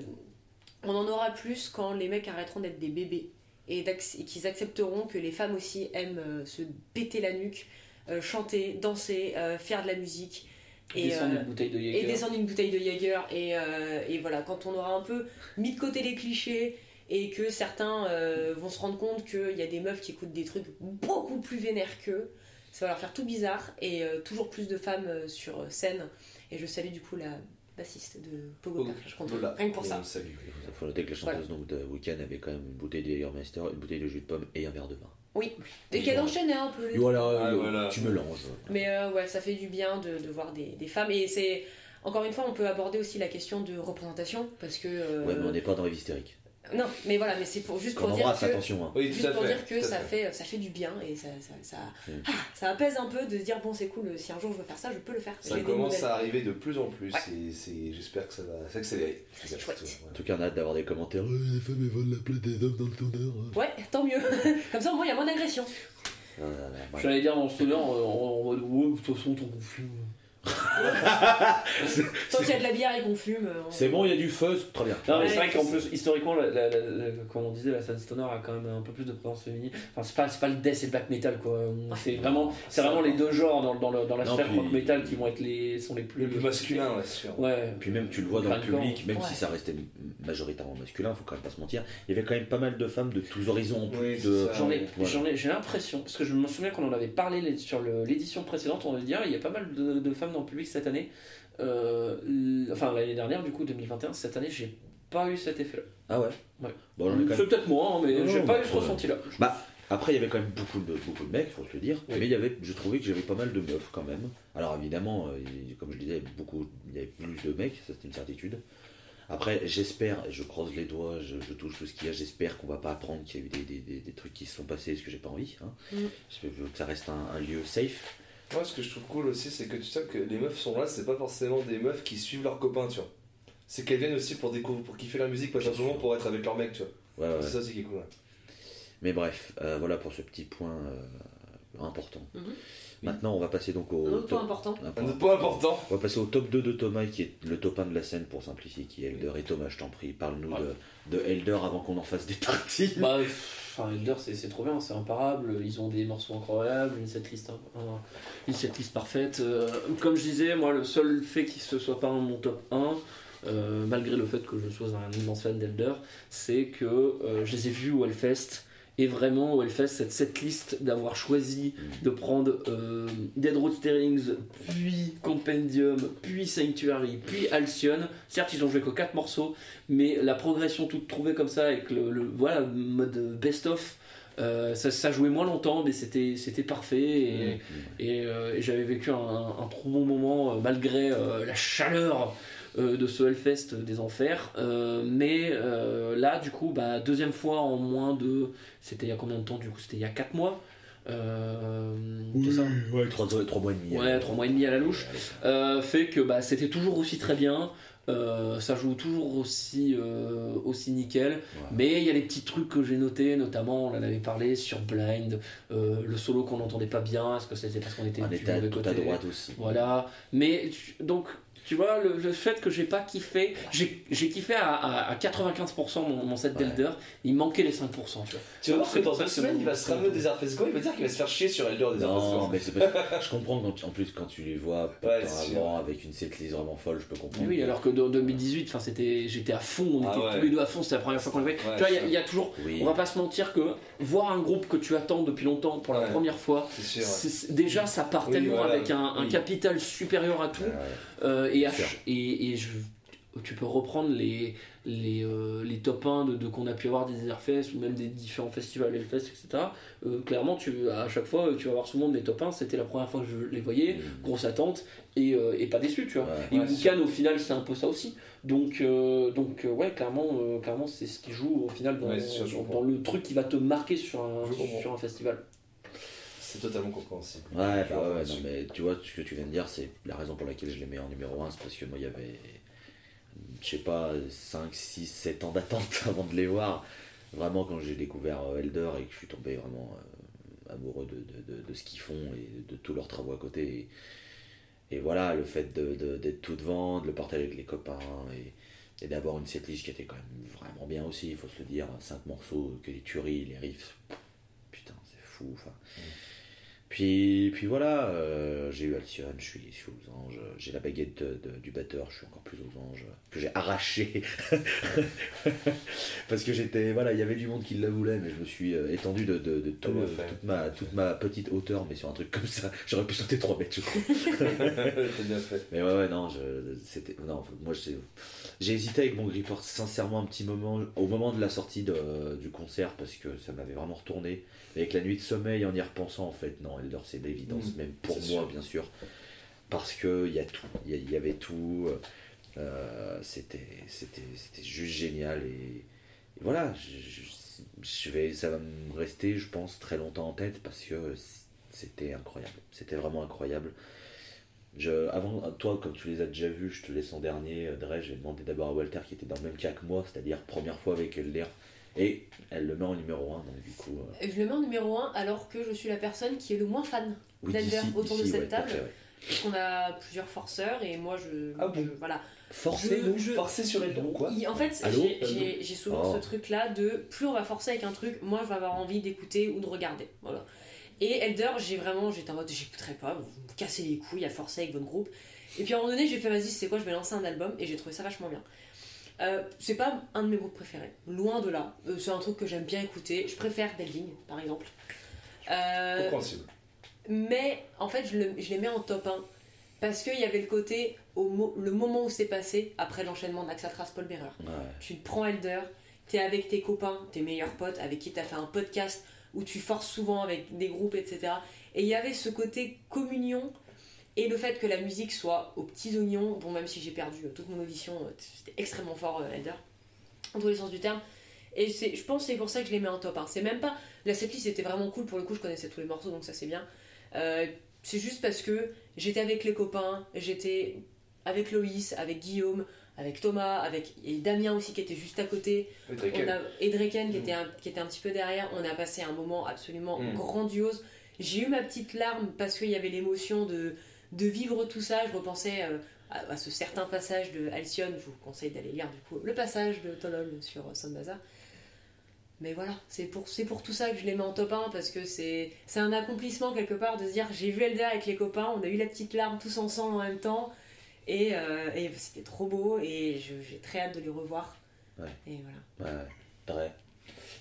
on en aura plus quand les mecs arrêteront d'être des bébés et, qu'ils accepteront que les femmes aussi aiment euh, se péter la nuque, euh, chanter, danser, euh, faire de la musique. Et, Descendre euh, une bouteille de et Jäger. descendre une bouteille de Jaeger. Et, euh, et voilà, quand on aura un peu mis de côté les clichés et que certains euh, vont se rendre compte qu'il y a des meufs qui écoutent des trucs beaucoup plus vénères qu'eux, ça va leur faire tout bizarre et toujours plus de femmes sur scène. Et je salue du coup la bassiste de Pogo je compte Voilà. rien que pour ça. Il faut noter que la chanteuse donc, de Weekend avait quand même une bouteille de Jägermeister, une bouteille de jus de pomme et un verre de vin. Et qu'elle enchaînait un peu les voilà, Ah, euh, voilà. tu mélanges. Mais euh, ouais, ça fait du bien de, de voir des, des femmes. Et c'est. Encore une fois, on peut aborder aussi la question de représentation. Parce que. euh, Ouais, mais on n'est pas dans les hystériques. Non, mais voilà, mais c'est pour, juste pour dire que. attention. Hein. Oui, Juste pour fait. dire que ça fait, ça fait du bien et ça, ça, ça, Mm. ah, ça apaise un peu de se dire bon c'est cool si un jour je veux faire ça je peux le faire. Ça commence à arriver de plus en plus Ouais. et c'est, j'espère que ça va s'accélérer. C'est chouette. En tout cas, on a hâte d'avoir des commentaires. Euh, les femmes, elles volent la place des hommes dans le tourneur. Ouais, tant mieux. Comme ça au moins il y a moins d'agression. Ouais. J'allais dire dans le stoner, en, en mode ouais, de toute façon, ton confus. Tant qu'il y a de la bière et qu'on fume. euh, on- C'est bon, il y a du fuzz, très bien. Non, mais Ouais. c'est vrai qu'en plus, historiquement, la- la- la- la- comme on disait, la scène stoner a quand même un peu plus de présence féminine. Enfin, c'est pas, c'est pas le death et le black metal, quoi. C'est vraiment, c'est vraiment les deux genres dans, dans, le- dans la Non, sphère puis- rock metal qui vont être les, sont les plus. Le plus masculin, ouais, sûr. Ouais. Puis même, tu le vois dans le public, même Ouais. si ça restait majoritairement masculin, faut quand même pas se mentir, il y avait quand même pas mal de femmes de tous horizons en plus. Oui, de... J'en ai, Voilà. j'en ai, j'ai l'impression, parce que je me souviens qu'on en avait parlé les- sur l'édition précédente, on avait dit, ah, il y a pas mal de, de femmes dans le public cette année. Euh, enfin, l'année dernière, du coup, 2021, cette année, j'ai pas eu cet effet-là. Ah ouais? Bon, C'est même- peut-être moi, hein, mais Non, j'ai non, pas mais eu ce ressenti-là. Bah, après, il y avait quand même beaucoup de, beaucoup de mecs, faut se le dire. Oui. Mais il y avait, je trouvais que j'avais pas mal de meufs quand même. Alors évidemment, euh, comme je disais, beaucoup, il y avait plus de mecs, ça c'était une certitude. Après, j'espère, je croise les doigts, je, je touche tout ce qu'il y a, j'espère qu'on va pas apprendre qu'il y a eu des, des- des- des trucs qui se sont passés, ce que j'ai pas envie. Hein. Mm. Je veux que ça reste un, un lieu safe. Moi, ce que je trouve cool aussi, c'est que tu sais que les meufs sont là, c'est pas forcément des meufs qui suivent leurs copains, tu vois. C'est qu'elles viennent aussi pour découvrir, pour kiffer la musique, pas simplement pour être avec leur mec, tu vois. Ouais, ouais. C'est ça aussi qui est cool. Mais bref, euh, voilà pour ce petit point euh, important. Mhm. Maintenant, on va passer donc au Un autre point top, important. un Un point- autre point important. on va passer au top 2 de Thomas, qui est le top 1 de la scène pour simplifier, qui est Elder. Et Thomas, je t'en prie, parle-nous Ouais. de, de Elder avant qu'on en fasse des tartines. Bah, Elder, c'est trop bien, c'est imparable. Ils ont des morceaux incroyables, une setlist, un- une setlist parfaite. Euh, comme je disais, moi, le seul fait qu'il ne soit pas dans mon top 1, euh, malgré le fait que je sois un immense fan d'Elder, c'est que euh, je les ai vus au Hellfest. Et vraiment, au Hellfest, cette setlist d'avoir choisi de prendre euh, Dead Road puis Compendium, puis Sanctuary, puis Alcyon. Certes, ils ont joué que 4 morceaux, mais la progression toute trouvée comme ça, avec le, le- voilà, mode best-of, euh, ça, ça jouait moins longtemps, mais c'était c'était parfait. Et, et, euh, et j'avais vécu un, un trop bon moment, malgré la chaleur euh, de ce Hellfest des enfers. Euh, mais euh, là, du coup, bah, deuxième fois en moins de. C'était il y a combien de temps du coup C'était il y a 4 mois euh, c'est ça ouais, 3, mois et demi. Ouais, 3 mois et demi à la louche. Euh, fait que bah, c'était toujours aussi très bien. Euh, ça joue toujours aussi, euh, aussi nickel. Mais il y a les petits trucs que j'ai notés, notamment on en avait parlé sur Blind, euh, le solo qu'on n'entendait pas bien, est-ce que c'était parce qu'on était On était à- tout côté à droite aussi. Voilà. Mais tu- donc, tu vois, le, le fait que j'ai pas kiffé, j'ai kiffé à, à- à 95% mon, mon set Ouais. d'Elder, il manquait les 5%. Tu vois. Tu vas voir que dans deux semaines, il va se ramener au Desert Fest Go, il va dire qu'il va se faire chier sur Elder Desert Fest Non, Go. mais c'est parce que je comprends quand tu- en plus quand tu les vois Ouais, avant avec une setlist vraiment folle, je peux comprendre. oui, alors que dans 2018, enfin, c'était, j'étais à fond, on Ah était ouais. tous les deux à fond, c'était la première fois qu'on le voyait. Ouais, tu vois, il y a- y, toujours, Oui. on va pas se mentir que voir un groupe que tu attends depuis longtemps pour la Ouais. première fois, sûr. déjà ça part Oui, tellement voilà, avec un, un oui. capital supérieur à tout. Euh, et, et, et je- tu peux reprendre les, les, euh, les top 1 de, de qu'on a pu avoir des Airfest ou même des différents festivals Hellfest, etc. Euh, clairement, tu, à chaque fois, tu vas voir souvent des top 1, c'était la première fois que je les voyais, Mm. grosse attente, et, euh, et pas déçu, tu vois. Ouais. Et Ouais, Wukan, au final, c'est un peu ça aussi. Donc, euh, donc ouais, clairement, euh, clairement c'est ce qui joue au final dans, Ouais, sûr, dans- le truc qui va te marquer sur un, sur un festival. C'est totalement compréhensible. Ouais, bah ouais, non, mais tu vois, ce que tu viens de dire, c'est la raison pour laquelle je les mets en numéro 1, c'est parce que moi, il y avait, je sais pas, 5, 6, 7 ans d'attente avant de les voir. Vraiment, quand j'ai découvert euh, Elder et que je suis tombé vraiment euh, amoureux de, de- de- de ce qu'ils font et de tous leurs travaux à côté. Et, et voilà, le fait d'être tout devant, de le partager avec les copains et, et d'avoir une setlist qui était quand même vraiment bien aussi, il faut se le dire. 5 morceaux, que les tueries, les riffs. Putain, c'est fou. Enfin. Puis, puis voilà, euh, j'ai eu Alcyon, je suis, je suis aux anges, j'ai la baguette de- de- du batteur, je suis encore plus aux anges, que j'ai arraché. Parce que j'étais, voilà, il y avait du monde qui la voulait, mais je me suis euh, étendu de, de- tout, euh, toute, ma, toute ma petite hauteur, mais sur un truc comme ça, j'aurais pu sauter 3 mètres, je crois. Bien fait. Mais ouais, ouais, non, je, c'était, non, moi je sais- j'ai hésité avec mon Gripper sincèrement un petit moment, au moment de la sortie de- du concert, parce que ça m'avait vraiment retourné. Et avec la nuit de sommeil, en y repensant, en fait, non, Elder, c'est l'évidence, Mm, même pour moi, sûr. bien sûr. Parce qu'il y a tout, il y, avait tout, euh, c'était, c'était, c'était juste génial. Et, et voilà, je vais, ça va me rester, je pense, très longtemps en tête, parce que c'était incroyable. C'était vraiment incroyable. Je, avant, toi, comme tu les as déjà vus, je te laisse en dernier. Euh, Dre, j'ai demandé d'abord à Walter qui était dans le même cas que moi, c'est-à-dire première fois avec Elder. Et elle le met en numéro 1, donc du coup. euh, Je le mets en numéro 1 alors que je suis la personne qui est le moins fan. oui, D'Elder autour de cette ouais, table. fait, ouais. Parce qu'on a plusieurs forceurs et moi je. Ah bon je- Voilà. Je- Forcer sur Elder, quoi Il- en fait, j'ai souvent Oh. ce truc-là de plus on va forcer avec un truc, moins je vais avoir envie d'écouter ou de regarder. Voilà. Et Elder, j'ai vraiment, j'étais en mode j'écouterai pas, vous me cassez les couilles à forcer avec votre groupe. Et puis à un moment donné, j'ai fait vas-y, c'est quoi, je vais lancer un album et j'ai trouvé ça vachement bien. Euh, c'est pas un de mes groupes préférés, loin de là. Euh, c'est un truc que j'aime bien écouter. Je préfère Delving, par exemple. Euh, mais en fait, je, le- je les mets en top 1 parce qu'il y avait le côté, au mo- le moment où c'est passé, après l'enchaînement d'Axatras Paul Bearer. Ouais. Tu te prends Elder, t'es avec tes copains, tes meilleurs potes, avec qui t'as fait un podcast où tu forces souvent avec des groupes, etc. Et il y avait ce côté communion et le fait que la musique soit aux petits oignons. Bon, même si j'ai perdu euh, toute mon audition, euh, c'était extrêmement fort euh, Elder, en tous les sens du terme. Et je pense que c'est pour ça que je les mets en top 1. C'est même pas. La setlist était vraiment cool, pour le coup, je connaissais tous les morceaux, donc ça c'est bien. C'est juste parce que j'étais avec les copains, j'étais avec Loïs, avec Guillaume, avec Thomas, avec et Damien aussi qui était juste à côté, on a, Draken qui, était un, qui était un petit peu derrière. On a passé un moment absolument Mm. grandiose. j'ai eu ma petite larme parce qu'il y avait l'émotion de, de vivre tout ça. Je repensais euh, à, à ce certain passage de Alcyone. Je vous conseille d'aller lire du coup le passage de Tolol sur euh, Son Bazaar. Mais voilà, c'est pour, c'est pour tout ça que je les mets en top 1 parce que c'est, c'est un accomplissement quelque part de se dire j'ai vu Elder avec les copains, on a eu la petite larme tous ensemble en même temps et, euh, et c'était trop beau et j'ai très hâte de les revoir. Ouais. Et voilà. Ouais, ouais,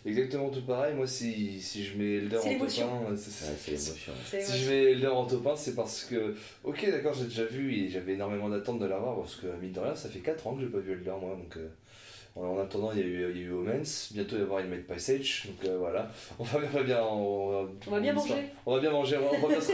Exactement tout pareil. Moi, si, si je mets Elder en top l'émotion. 1, c'est- ouais, c'est l'émotion. Si je mets Elder en top 1, c'est parce que, ok, d'accord, j'ai déjà vu et j'avais énormément d'attentes de l'avoir parce que, mine de rien, ça fait 4 ans que j'ai pas vu Elder, moi. Donc, euh, en en attendant, il y a eu, il y a eu Omens, bientôt il va y avoir Inmate Passage. Donc, euh, voilà, on va, on va bien. On va, On va bien on manger. On va bien manger, on va bien se.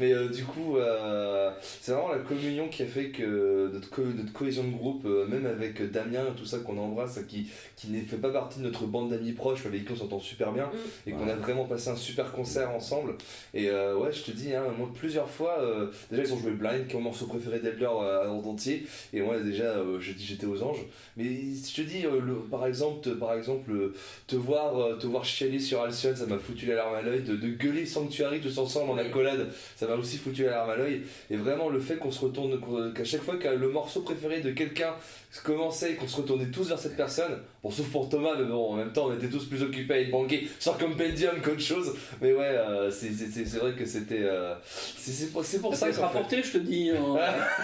Mais euh, du coup, euh, c'est vraiment la communion qui a fait que notre, co- notre cohésion de groupe, euh, même avec Damien et tout ça qu'on embrasse, qui, qui ne fait pas partie de notre bande d'amis proches, mais avec qui on s'entend super bien, Mm. et qu'on Ouais. a vraiment passé un super concert ensemble. Et euh, ouais, je te dis, hein, moi, plusieurs fois, euh, déjà ils ont joué Blind, qui est mon morceau préféré d'Elder euh, en entier, et moi déjà, euh, je dis j'étais aux anges. Mais je te dis, euh, le- par exemple, te, par exemple euh, te, voir, euh, te voir chialer sur Alcyon, ça m'a foutu la larme à l'œil, de, de gueuler Sanctuary tous ensemble en accolade, ça m'a aussi foutu la larme à l'œil. Et vraiment, le fait qu'on se retourne, qu'à chaque fois que le morceau préféré de quelqu'un commençait et qu'on se retournait tous vers cette personne, bon, sauf pour Thomas, mais bon, en même temps, on était tous plus occupés à être banqués sur Compendium qu'autre chose. Mais ouais, euh, c'est c'est- c'est- c'est vrai que c'était. euh, c'est c'est pour, c'est pour ça Ça que rapporté, je te dis. hein.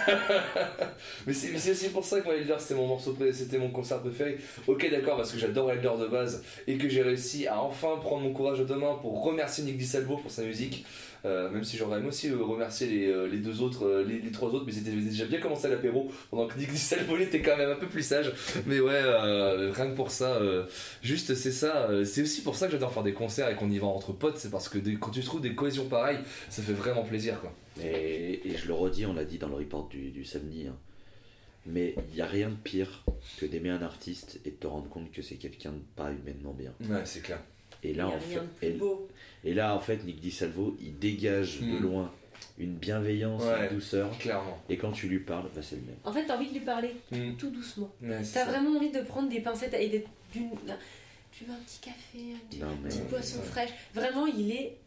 mais c'est c'est aussi pour ça que moi Elder c'était mon morceau c'était mon concert préféré. Ok d'accord parce que j'adore Elder de base et que j'ai réussi à enfin prendre mon courage à deux mains pour remercier Nick DiSalvo pour sa musique. Euh, même si j'aurais aimé aussi euh, remercier les, euh, les deux autres, les, les trois autres, mais c'était déjà bien commencé à l'apéro pendant que Nick DiSalvo était quand même un peu plus sage. Mais ouais, euh, rien que pour ça, euh, juste c'est ça. euh, c'est aussi pour ça que j'adore faire des concerts et qu'on y va entre potes. C'est parce que des- quand tu trouves des cohésions pareilles, ça fait vraiment plaisir quoi. Et, et je le redis, on l'a dit dans le report du, du samedi, hein. mais il n'y a rien de pire que d'aimer un artiste et de te rendre compte que c'est quelqu'un de pas humainement bien. Ouais, c'est clair. Et là, en fait, et, là, en fait, Nick DiSalvo, il dégage de Hmm. loin une bienveillance, Ouais. une douceur. Clairement. Et quand tu lui parles, bah, c'est le même. En fait, t'as envie de lui parler Mm. tout doucement. Ouais, T'as vraiment envie de prendre des pincettes et d'être d'une. Tu veux un petit café, un petit, Non, mais- petite boisson Ouais. fraîche. Vraiment, il est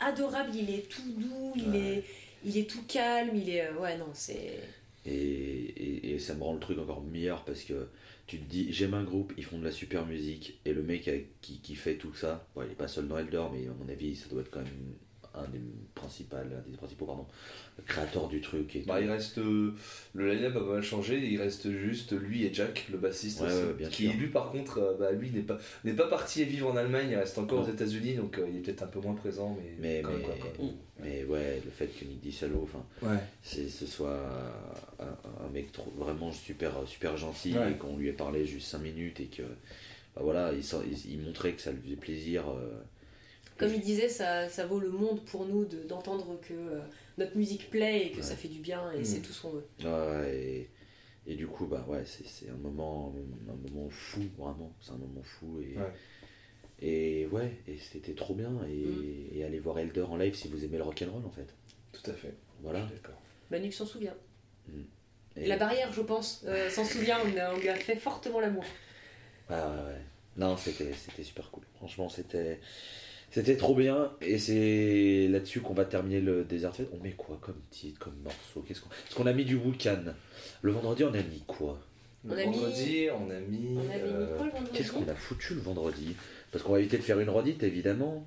adorable, il est tout doux, il, Ouais. est, il est tout calme, il est. euh, Ouais, non, c'est. Et, et, et ça me rend le truc encore meilleur parce que tu te dis, j'aime un groupe, ils font de la super musique, et le mec qui, qui fait tout ça, bon, il est pas seul dans Elder, mais à mon avis, ça doit être quand même un des principaux, un des principaux pardon, créateurs du truc. Et Bah, tout. il reste. euh, le line-up a pas mal changé, il reste juste lui et Jack, le bassiste, Ouais, aussi, ouais, bien qui sûr. lui par contre, euh, bah, lui n'est pas, n'est pas parti vivre en Allemagne, il reste encore Non. aux États-Unis, donc euh, il est peut-être un peu moins présent, mais, mais, quand mais, même, quoi, quoi. mais ouais, le fait que Nick DiSalvo, enfin, Ouais. c'est ce soit un, un mec trop- vraiment super super gentil et qu'on lui ait parlé juste 5 minutes et que bah voilà il, sent- il, il montrait que ça lui faisait plaisir euh, Comme il disait, ça, ça vaut le monde pour nous de- d'entendre que euh, notre musique plaît et que Ouais. ça fait du bien et Mm. c'est tout ce qu'on veut. Ouais, et, et du coup bah ouais c'est c'est un moment un moment fou vraiment c'est un moment fou et Ouais. et ouais et c'était trop bien et, et allez voir Elder en live si vous aimez le rock'n'roll en fait Tout à fait. voilà d'accord. Manu s'en souvient. et, La barrière, je pense, euh, s'en souvient, on, a- on lui a fait fortement l'amour. Ouais, ouais, ouais. Non, c'était c'était super cool. Franchement, c'était c'était trop bien. Et c'est là-dessus qu'on va terminer le Desert Fest. On met quoi comme titre, comme morceau? Qu'est-ce qu'on Parce qu'on a mis du Wukan. Le vendredi, on a mis quoi? Le On a mis- vendredi, on a mis. On euh, mis quoi le vendredi? Qu'est-ce qu'on a foutu le vendredi? Parce qu'on va éviter de faire une redite, évidemment.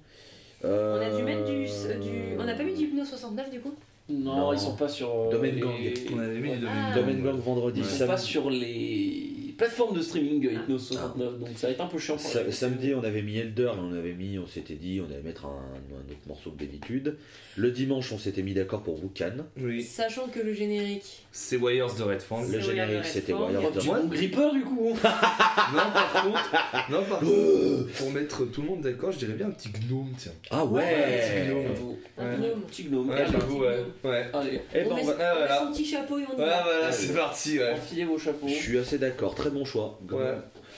Euh, On a dû mettre du, du- On n'a pas mis du Hypno 69 du coup? Non, Non. ils sont pas sur. euh, Domaine les- Gang. On avait mis les. Ah. Domaine Gang vendredi. Ils sont pas sur les de streaming euh, Hypnos 69, donc ça va être un peu chiant pour Sa- les- samedi, on avait mis Elder, on avait mis, on s'était dit, on allait mettre un, un autre morceau que d'habitude. Le dimanche, on s'était mis d'accord pour Wukan. Oui, Sachant que le générique. c'est Warriors de Red Fang. Le générique, Warriors de c'était Red Fang. Warriors Oh, de Moi- bon gripper du coup Non, par contre, non, par contre, pour mettre tout le monde d'accord, je dirais bien un petit gnome, tiens. Ah petit ouais gnome. Bravo. Un Ouais. gnome. Petit gnome. Ouais, Allez, j'avoue, ouais. Ouais. Allez, Eh ben, on, met, ah, met voilà. son petit chapeau et on y Ouais, va. voilà, c'est parti, ouais. enfilez vos chapeaux. Je suis assez d'accord, très bon choix.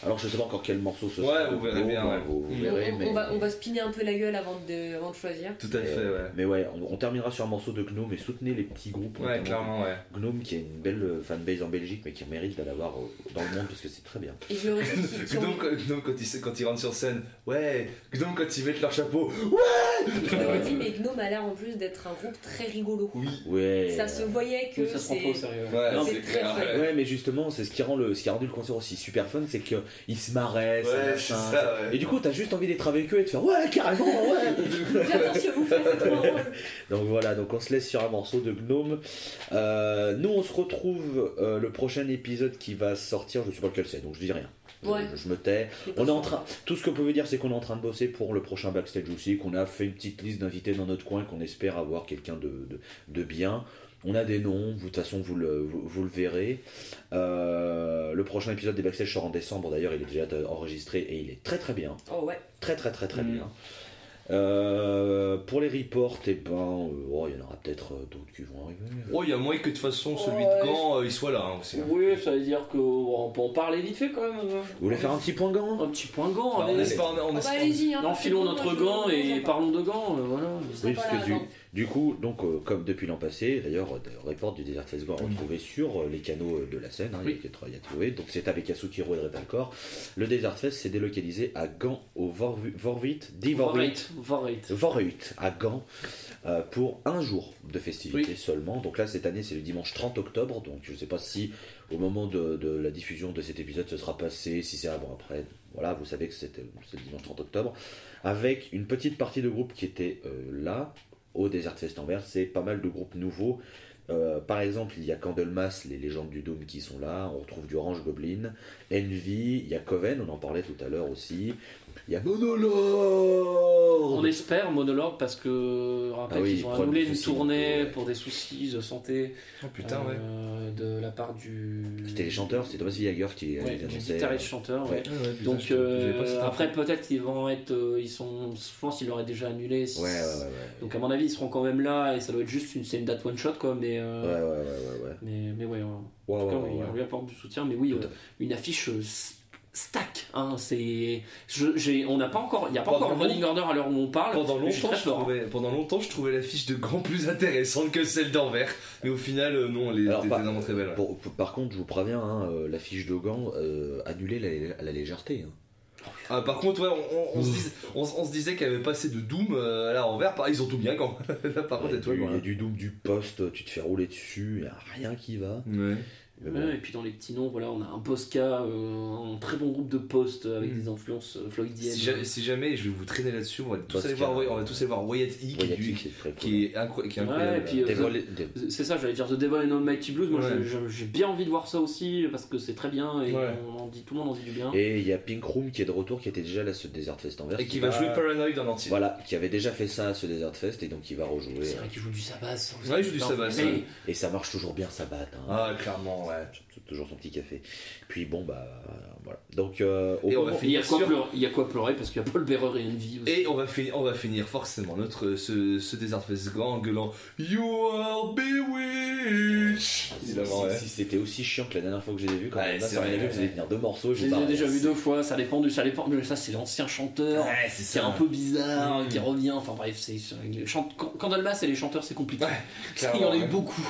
Alors je sais pas encore quel morceau ce Ouais, sera. vous verrez bien, ouais. Vous, vous verrez, on, mais... on va, on va spinner un peu la gueule avant de, avant de choisir. Tout à fait, ouais. Mais ouais, on, on terminera sur un morceau de Gnome et soutenez les petits groupes. Ouais, clairement, ouais. Gnome qui a une belle euh, fanbase en Belgique mais qui mérite d'aller avoir euh, dans le monde parce que c'est très bien. Et je le redis, qui- qui ont- Gnome, quand- Gnome, quand ils quand ils rentrent sur scène, ouais. Gnome quand ils mettent leur chapeau, je le redis, mais Gnome a l'air en plus d'être un groupe très rigolo. oui. Ouais. Ça se voyait que Oui, ça se prend pas au c'est. sérieux. Ouais, Non, c'est très clair. ouais. Ouais, mais justement, c'est ce qui rend le, ce qui a rendu le concert aussi super fun, c'est qu'ils se marraient, ça, Ouais, machin, c'est ça, ouais. Et du coup, t'as juste envie d'être avec eux et de faire ouais, carrément, ouais. J'adore ce que vous faites, c'est trop drôle. Donc voilà, donc on se laisse sur un morceau de Gnome. Euh, nous, on se retrouve euh, le prochain épisode qui va sortir. Je sais pas lequel c'est, donc je dis rien. Je, Ouais. je- je me tais. On est en train. Tout ce que peut dire, c'est qu'on est en train de bosser pour le prochain backstage aussi. Qu'on a fait une petite liste d'invités dans notre coin. Qu'on espère avoir quelqu'un de, de, de bien. On a des noms. Vous, de toute façon, vous le, vous, vous le verrez. Euh, le prochain épisode des backstage sort en décembre. D'ailleurs, il est déjà enregistré et il est très très bien. Oh ouais. Très très très très Mm. bien. Euh, pour les reports, eh ben, euh, oh, il y en aura peut-être d'autres qui vont arriver. Oh, il y a moyen que de toute façon celui Ouais. de Gand euh, il soit là hein, aussi. hein. Oui, ça veut dire qu'on peut en parler vite fait quand même. Vous voulez faire un petit point gant Un petit point gant, Alors, on on, on Oh, bah. Hein, Enfilons notre gant et parlons de gants, euh, voilà. Oui, parce que du. Du coup, donc, euh, comme depuis l'an passé, d'ailleurs, le report du Desert Fest Gore retrouvé sur euh, les canaux euh, de la scène, hein, Oui. il y a qu'il y a trouvé. Donc c'est avec Yasukiro et Repalcor. Le Desert Fest s'est délocalisé à Gand, au Vorvit, Vorvit. Vorvit, à Gand, euh, pour un jour de festivités seulement. Donc là, cette année, c'est le dimanche 30 octobre. Donc je ne sais pas si au moment de, de la diffusion de cet épisode, ce sera passé, si c'est avant, après. Voilà, vous savez que c'était c'est le dimanche 30 octobre. Avec une petite partie de groupes qui était euh, là, au Desert Fest Anvers. C'est pas mal de groupes nouveaux. Euh, par exemple, il y a Candlemas, les légendes du Doom qui sont là. On retrouve du Orange Goblin, Envy, il y a Coven, on en parlait tout à l'heure aussi. Il y a Monolord On espère monologue parce que rappelle Ah oui, qu'ils ont annulé une tournée ouais. pour des soucis de santé Oh putain, ouais. euh, de la part du. C'était les chanteurs, c'était Thomas Villager qui Ouais, les guitariste chanteur. ouais. Ouais. Ouais, ouais, putain, Donc euh, après peut-être qu'ils vont être, euh, ils sont, je pense qu'ils l'auraient déjà annulé. Ouais, ouais, ouais, ouais. Donc à mon avis ils seront quand même là et ça doit être juste une, c'est une date one shot quoi. Mais euh, Ouais, ouais, ouais, ouais, ouais. mais mais ouais. ouais. Ouais, En tout cas, ouais, oui, ouais, on lui apporte du soutien. Mais oui, euh, une affiche euh, stack. Hein, c'est, on n'a pas encore, il n'y a pas Pendant encore le running order à l'heure où on parle. Pendant je longtemps, je hein. trouvais, pendant longtemps, je trouvais la fiche de Gand plus intéressante que celle d'Anvers. Mais au final, euh, non, elle par- vraiment très belle. ouais. Pour- pour- par contre, je vous préviens, hein, euh, la fiche de Gand, euh, annulée la, la légèreté. hein. Ah, par contre, ouais, on, on- on se, dis- on- on se disait qu'il y avait pas assez de Doom euh, là à Ils ont tout bien quand Là, par contre, Il y a du- bien. il y a du Doom du poste, tu te fais rouler dessus, il n'y a rien qui va. Ouais. Ouais, et puis dans les petits noms, voilà, on a un Posca, euh, un très bon groupe de post avec Mm. des influences euh, floydiennes. Si, ja- si jamais, je vais vous traîner là-dessus, on va tous aller voir, on va tous aller voir Wyatt E qui, Wyatt est, incro- qui est Ouais, incroyable. et puis, euh, C'est ça, j'allais dire The Devil and Almighty Blues. Moi, Ouais. j'ai bien envie de voir ça aussi parce que c'est très bien et Ouais. on en dit, tout le monde en dit du bien. Et il y a Pink Room qui est de retour, qui était déjà là à ce Desert Fest Anvers. Et qui va jouer Paranoid en entier. Voilà, qui avait déjà fait ça à ce Desert Fest et donc il va rejouer. C'est vrai qu'il joue du sabbat. ça, Ouais, il joue du sabbat. Et ça marche toujours bien, ça batte. Hein. Ah, clairement, ouais. Toujours son petit café. Puis bon, bah voilà. Donc, euh, au Et on va Il y, a finir quoi sur- pleurer, il y a quoi pleurer parce qu'il y a Paul Bearer et Envy aussi. Et on va, finir, on va finir forcément notre, ce, ce Desert Fest grand en gueulant You are bewitched ouais. si c'était aussi chiant que la dernière fois que je les ai vus, quand Ouais, ça m'avait vu, vous allez tenir deux morceaux. Je vous les ai déjà vus deux fois, ça dépend du, ça dépend, mais ça c'est l'ancien chanteur, Ouais, c'est un peu bizarre, Mm. qui revient, enfin bref, c'est, c'est- les chant- quand quand Dalmas et les chanteurs c'est compliqué. Ouais, il y en a eu beaucoup.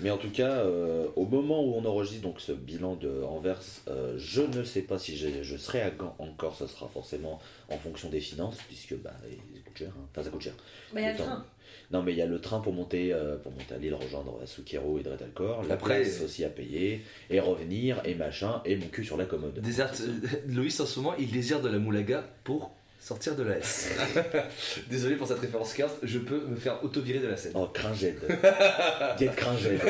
Mais en tout cas, euh, au moment où on enregistre donc ce bilan de Anvers, euh, je ne sais pas si je, je serai à Gand encore. Ça sera forcément en fonction des finances, puisque bah, ça coûte cher. hein. Enfin, ça coûte cher. Bah, il y a le train. Non, mais il y a le train pour monter, euh, pour monter à Lille, rejoindre Sukero et Dretalcor. La Après- place aussi à payer, et revenir, et machin, et mon cul sur la commode. Euh, Loïs en ce moment, il désire de la moulaga pour sortir de la S. Désolé pour cette référence carte, je peux me faire auto-virer de la scène. Oh, cringed. Get cringed.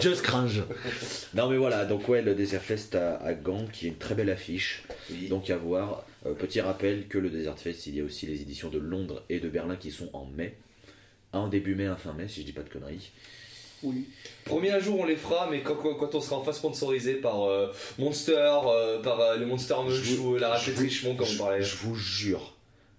Just cringe. Non, mais voilà, donc ouais, le Desert Fest à, à Gand, qui est une très belle affiche. Oui. Donc à voir. Euh, petit rappel que le Desert Fest, il y a aussi les éditions de Londres et de Berlin qui sont en mai. Un début mai, un fin mai, si je dis pas de conneries. Oui. Premier jour, on les fera, mais quand, on sera enfin sponsorisé par euh, Monster, euh, par euh, le Monster Munch ou la vous- Richemont, comme on je, parlait. je vous jure,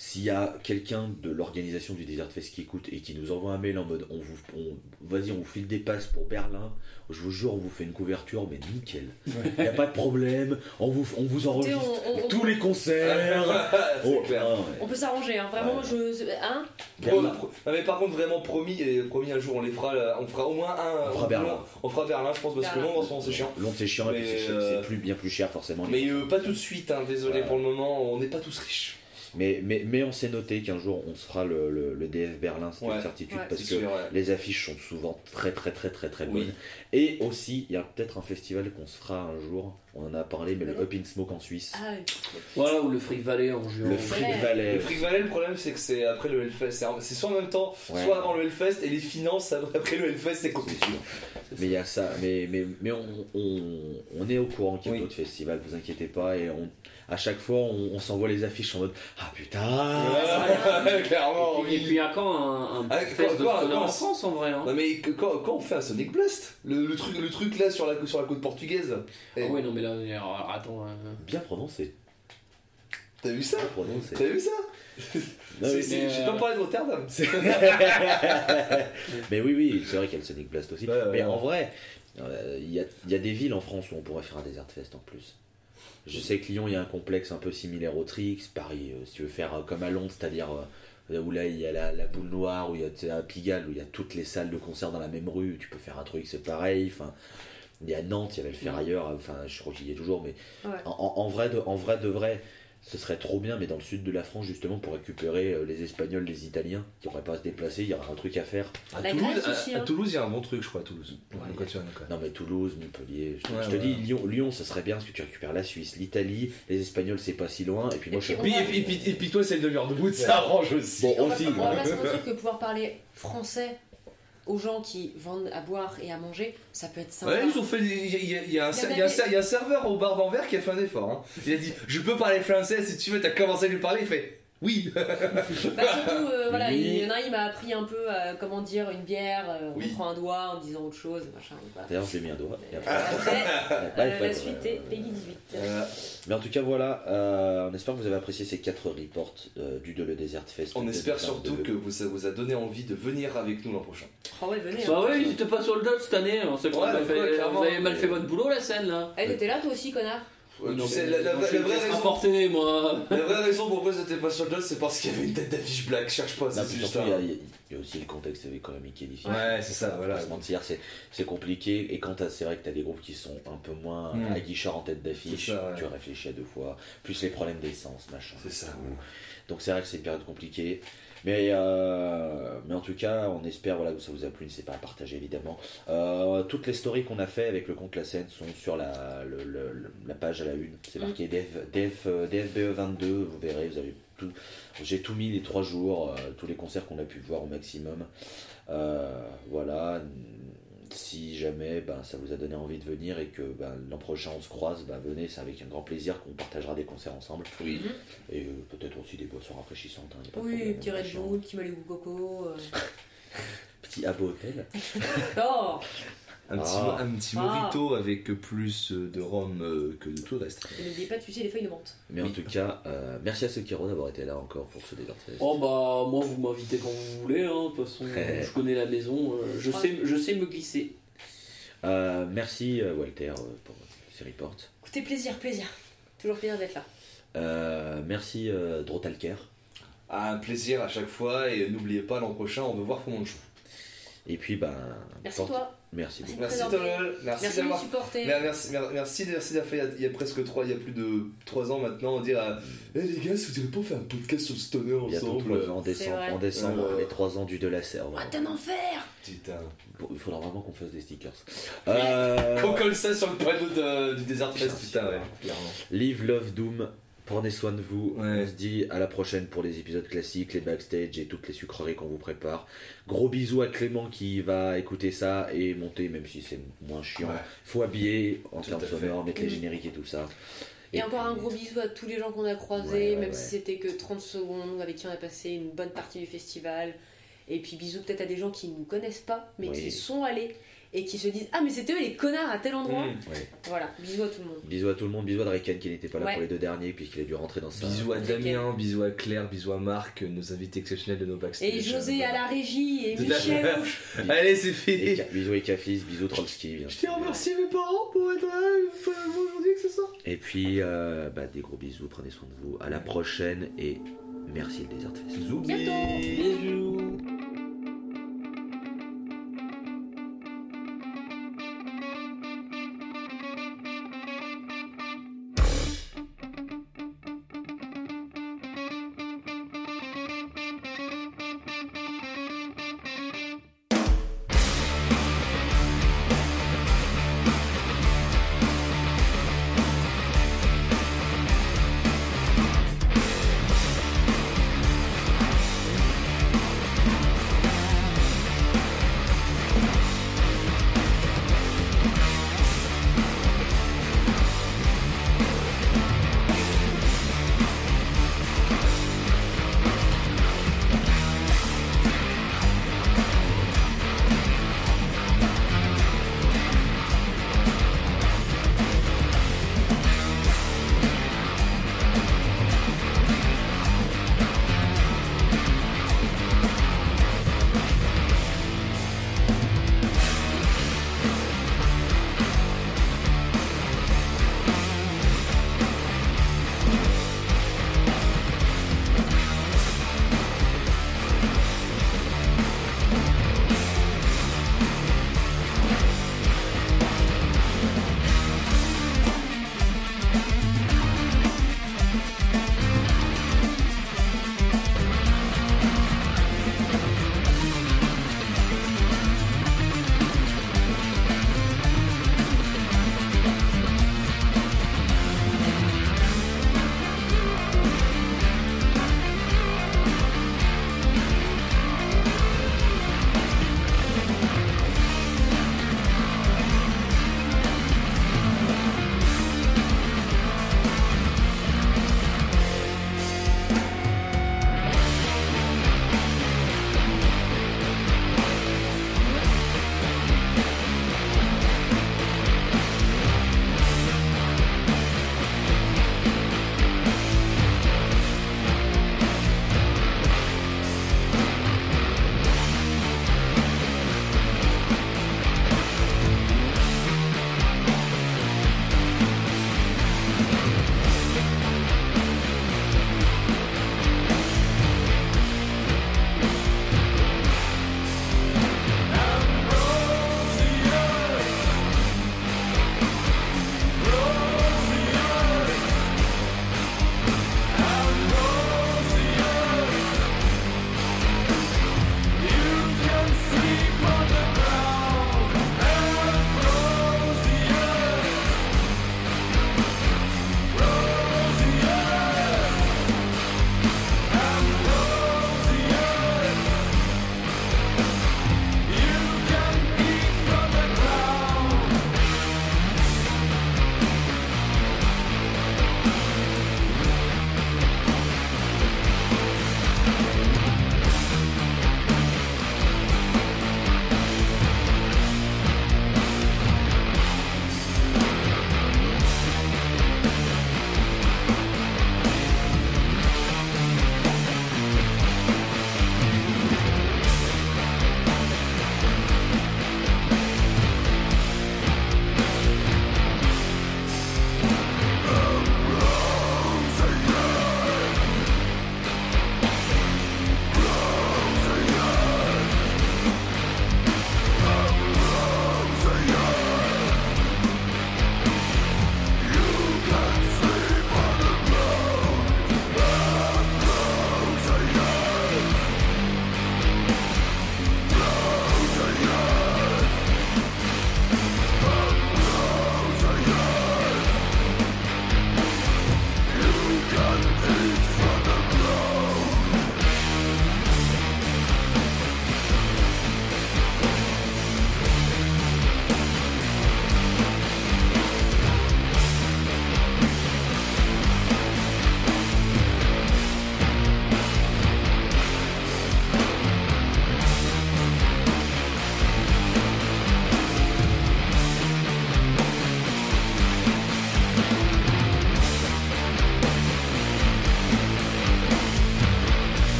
s'il y a quelqu'un de l'organisation du Desert Fest qui écoute et qui nous envoie un mail en mode on vous, on- vas-y, on vous file des passes pour Berlin, je vous jure, on vous fait une couverture, mais nickel. Il n'y a pas de problème, on vous, on vous enregistre on- on- tous les concerts. Oh, clair. ah, ouais. On peut s'arranger, hein. vraiment, Ouais. je. Hein Pro- Berlin. pro- non, mais par contre vraiment promis et promis un jour on les fera on fera au moins un On fera Berlin. on fera Berlin je pense parce que Berlin. Londres en ce moment c'est chiant Londres c'est chiant et c'est cher- euh, c'est plus, bien plus cher forcément. mais euh, pas tout de suite hein, désolé pour le moment on n'est pas tous riches Mais, mais, mais on s'est noté qu'un jour on se fera le, le- le DF Berlin, c'est Ouais. une certitude, Ouais. parce que sûr ouais. les affiches sont souvent très très très très très Oui. bonnes. Et aussi, il y a peut-être un festival qu'on se fera un jour, on en a parlé, mais le. Up in Smoke en Suisse. Ah, Voilà, ou le Frick Valley en juin. le Frick Valley. Le Frick Valley le problème c'est que c'est après le Hellfest c'est soit en même temps Ouais. soit avant le Hellfest et les finances après le Hellfest c'est compliqué. Mais il y a ça, mais, mais, mais on, on, on est au courant qu'il y a Oui. d'autres festivals, vous inquiétez pas, et on, à chaque fois on, on s'envoie les affiches en mode Ah putain Ouais, clairement Et et puis à quand un, un Ah, fest quand- de stoner quand- en vrai hein Non mais que- quand, quand on fait un Sonic Blast le, le truc, le truc là sur la, sur la côte portugaise Ah ouais, non mais là, alors, attends. euh, Bien prononcé. T'as vu ça Bien prononcé. T'as vu ça mais- mais, J'ai euh, pas parlé de Rotterdam Mais oui, oui, c'est vrai qu'il y a le Sonic Blast aussi. Ouais, ouais, mais ouais. en vrai, euh, il y, a, y a des villes en France où on pourrait faire un Desert Fest en plus. Je sais que Lyon, il y a un complexe un peu similaire au Trix. Paris, euh, si tu veux faire euh, comme à Londres, c'est-à-dire euh, où là il y a la, la boule noire, où il y a à Pigalle, où il y a toutes les salles de concert dans la même rue, tu peux faire un truc, c'est pareil. Enfin, il y a Nantes, il y avait le Ferrailleur, enfin je crois qu'il y est toujours, mais Ouais. en, en- en vrai de, en vrai de vrai, ce serait trop bien, mais dans le sud de la France, justement, pour récupérer euh, les Espagnols, les Italiens, qui n'auraient pas à se déplacer, il y aurait un truc à faire. À La Toulouse, aussi, à hein. Toulouse, il y a un bon truc, je crois, à Toulouse. Ouais. Non mais Toulouse, Montpellier, je, te- Ouais, je te dis Lyon, Lyon, ça serait bien parce que tu récupères la Suisse, l'Italie, les Espagnols c'est pas si loin, et puis moi Et je puis, suis... on va- et, puis, et puis toi, c'est le demi-heure de bout, ça arrange aussi. Bon on va, aussi, on va pas se mentir que pouvoir parler français aux gens qui vendent à boire et à manger, ça peut être sympa. Ouais, ils ont fait. y, y il y a un serveur au bar d'Anvers qui a fait un effort. hein. Il a dit Je peux parler français si tu veux. T'as commencé à lui parler. Il fait Oui. Bah, surtout, euh, voilà, Oui. il y en a un, il m'a appris un peu à comment dire une bière, euh, on Oui. prend un doigt en disant autre chose, machin. Voilà. D'ailleurs j'ai mis un doigt. et après- Après, euh, la suite euh, est Peggy 18. Euh, Mais en tout cas voilà, euh, on espère que vous avez apprécié ces quatre reports euh, du de le Desert Fest. on espère 2022. surtout que vous, ça vous a donné envie de venir avec nous l'an prochain. Ah ouais, venez. Bah hein. ouais, ils étaient pas sur le dot cette année, on sait Ouais, fait- clairement. vous avez mal fait votre boulot la scène là. Eh, t'étais là toi aussi, connard? Tu sais, la, vraie, la raison, rapporter, moi. la vraie raison pourquoi c'était pas sur le dot, c'est parce qu'il y avait une tête d'affiche black. Cherche pas, c'est juste surtout il y, a- ça. il y a- il y a aussi le contexte économique qui est difficile. Ouais, c'est ça, On va voilà. pas se mentir, c'est, c'est compliqué. Et quand t'as- c'est vrai que tu as des groupes qui sont un peu moins Mm. aguichards en tête d'affiche, ouais. tu réfléchis à deux fois. Plus les problèmes d'essence, machin. C'est ça. Donc c'est vrai que c'est une période compliquée. Mais, euh, mais en tout cas, on espère voilà, que ça vous a plu. N'hésitez pas à partager évidemment. Euh, toutes les stories qu'on a fait avec le compte La Scène sont sur la, le- le- le- la page à la une. C'est marqué DF, DF, euh, DFBE22. Vous verrez, vous avez tout. J'ai tout mis les trois jours, euh, tous les concerts qu'on a pu voir au maximum. Voilà. Si jamais ben, ça vous a donné envie de venir et que ben, l'an prochain on se croise, ben, venez, c'est avec un grand plaisir qu'on partagera des concerts ensemble. Oui. Et euh, peut-être aussi des boissons rafraîchissantes. hein, pas Oui, problème, petit Red. Bull, petit Malibu Coco. euh. Petit abo hôtel. Oh Un petit, Ah. un petit Ah. mojito avec plus de rhum euh, que de tout le reste. Et n'oubliez pas de sucer les feuilles de menthe. Mais en tout cas, euh, merci à Sekiro d'avoir été là encore pour ce Fest. Oh bah moi vous m'invitez quand vous voulez, hein. de toute façon Ouais. je connais la maison, euh, je, sais, je sais me glisser. Euh, merci euh, Walter euh, pour ces reports. Écoutez, plaisir, plaisir. Toujours plaisir d'être là. Euh, merci euh, Drotalker. Ah, un plaisir à chaque fois et n'oubliez pas l'an prochain on veut voir comment on joue. Et puis, ben. Merci porte- toi. Merci Merci. beaucoup. Merci merci, Merci d'avoir. supporter. Mer- Merci, mer- merci, merci d'avoir fait il y a- il y a presque 3, il y a plus de 3 ans maintenant, dire à Eh les gars, si vous n'avez pas fait un podcast sur le stoner Bientôt ensemble? en décembre, en décembre Euh, les 3 ans du de la serre. Ah, t'es un enfer Putain. Bon, il faudra vraiment qu'on fasse des stickers. Euh, Qu'on colle ça sur le panneau de- du Desert Fest, putain, ouais. Clairement. Live, love, doom. Prenez soin de vous. Ouais. On se dit à la prochaine pour les épisodes classiques, les backstage et toutes les sucreries qu'on vous prépare. Gros bisous à Clément qui va écouter ça et monter, même si c'est moins chiant. Ouais. Faut habiller en Tout termes sonores, mettre les Mm. génériques et tout ça. Et, encore un gros bisou à tous les gens qu'on a croisés, Ouais, ouais, même ouais. si c'était que 30 secondes, avec qui on a passé une bonne partie du festival. Et puis bisous peut-être à des gens qui ne nous connaissent pas, mais Oui. qui sont allés et qui se disent Ah, mais c'était eux les connards à tel endroit. Mm. Ouais. Voilà, bisous à tout le monde. Bisous à tout le monde, bisous à Draken qui n'était pas là Ouais. pour les deux derniers puisqu'il a dû rentrer dans sa. Bisous à. Damien, bisous à Claire, bisous à Marc, nos invités exceptionnels de nos backstage. Et José à la régie, et. Michel. Allez, c'est fini. Bisous et Cafis, bisous Trollski. bien Je tiens à remercier mes parents pour être là aujourd'hui que c'est ça. Et puis, euh, bah, des gros bisous, prenez soin de vous. À la prochaine et merci le Desert Fest. Bisous. Bisous.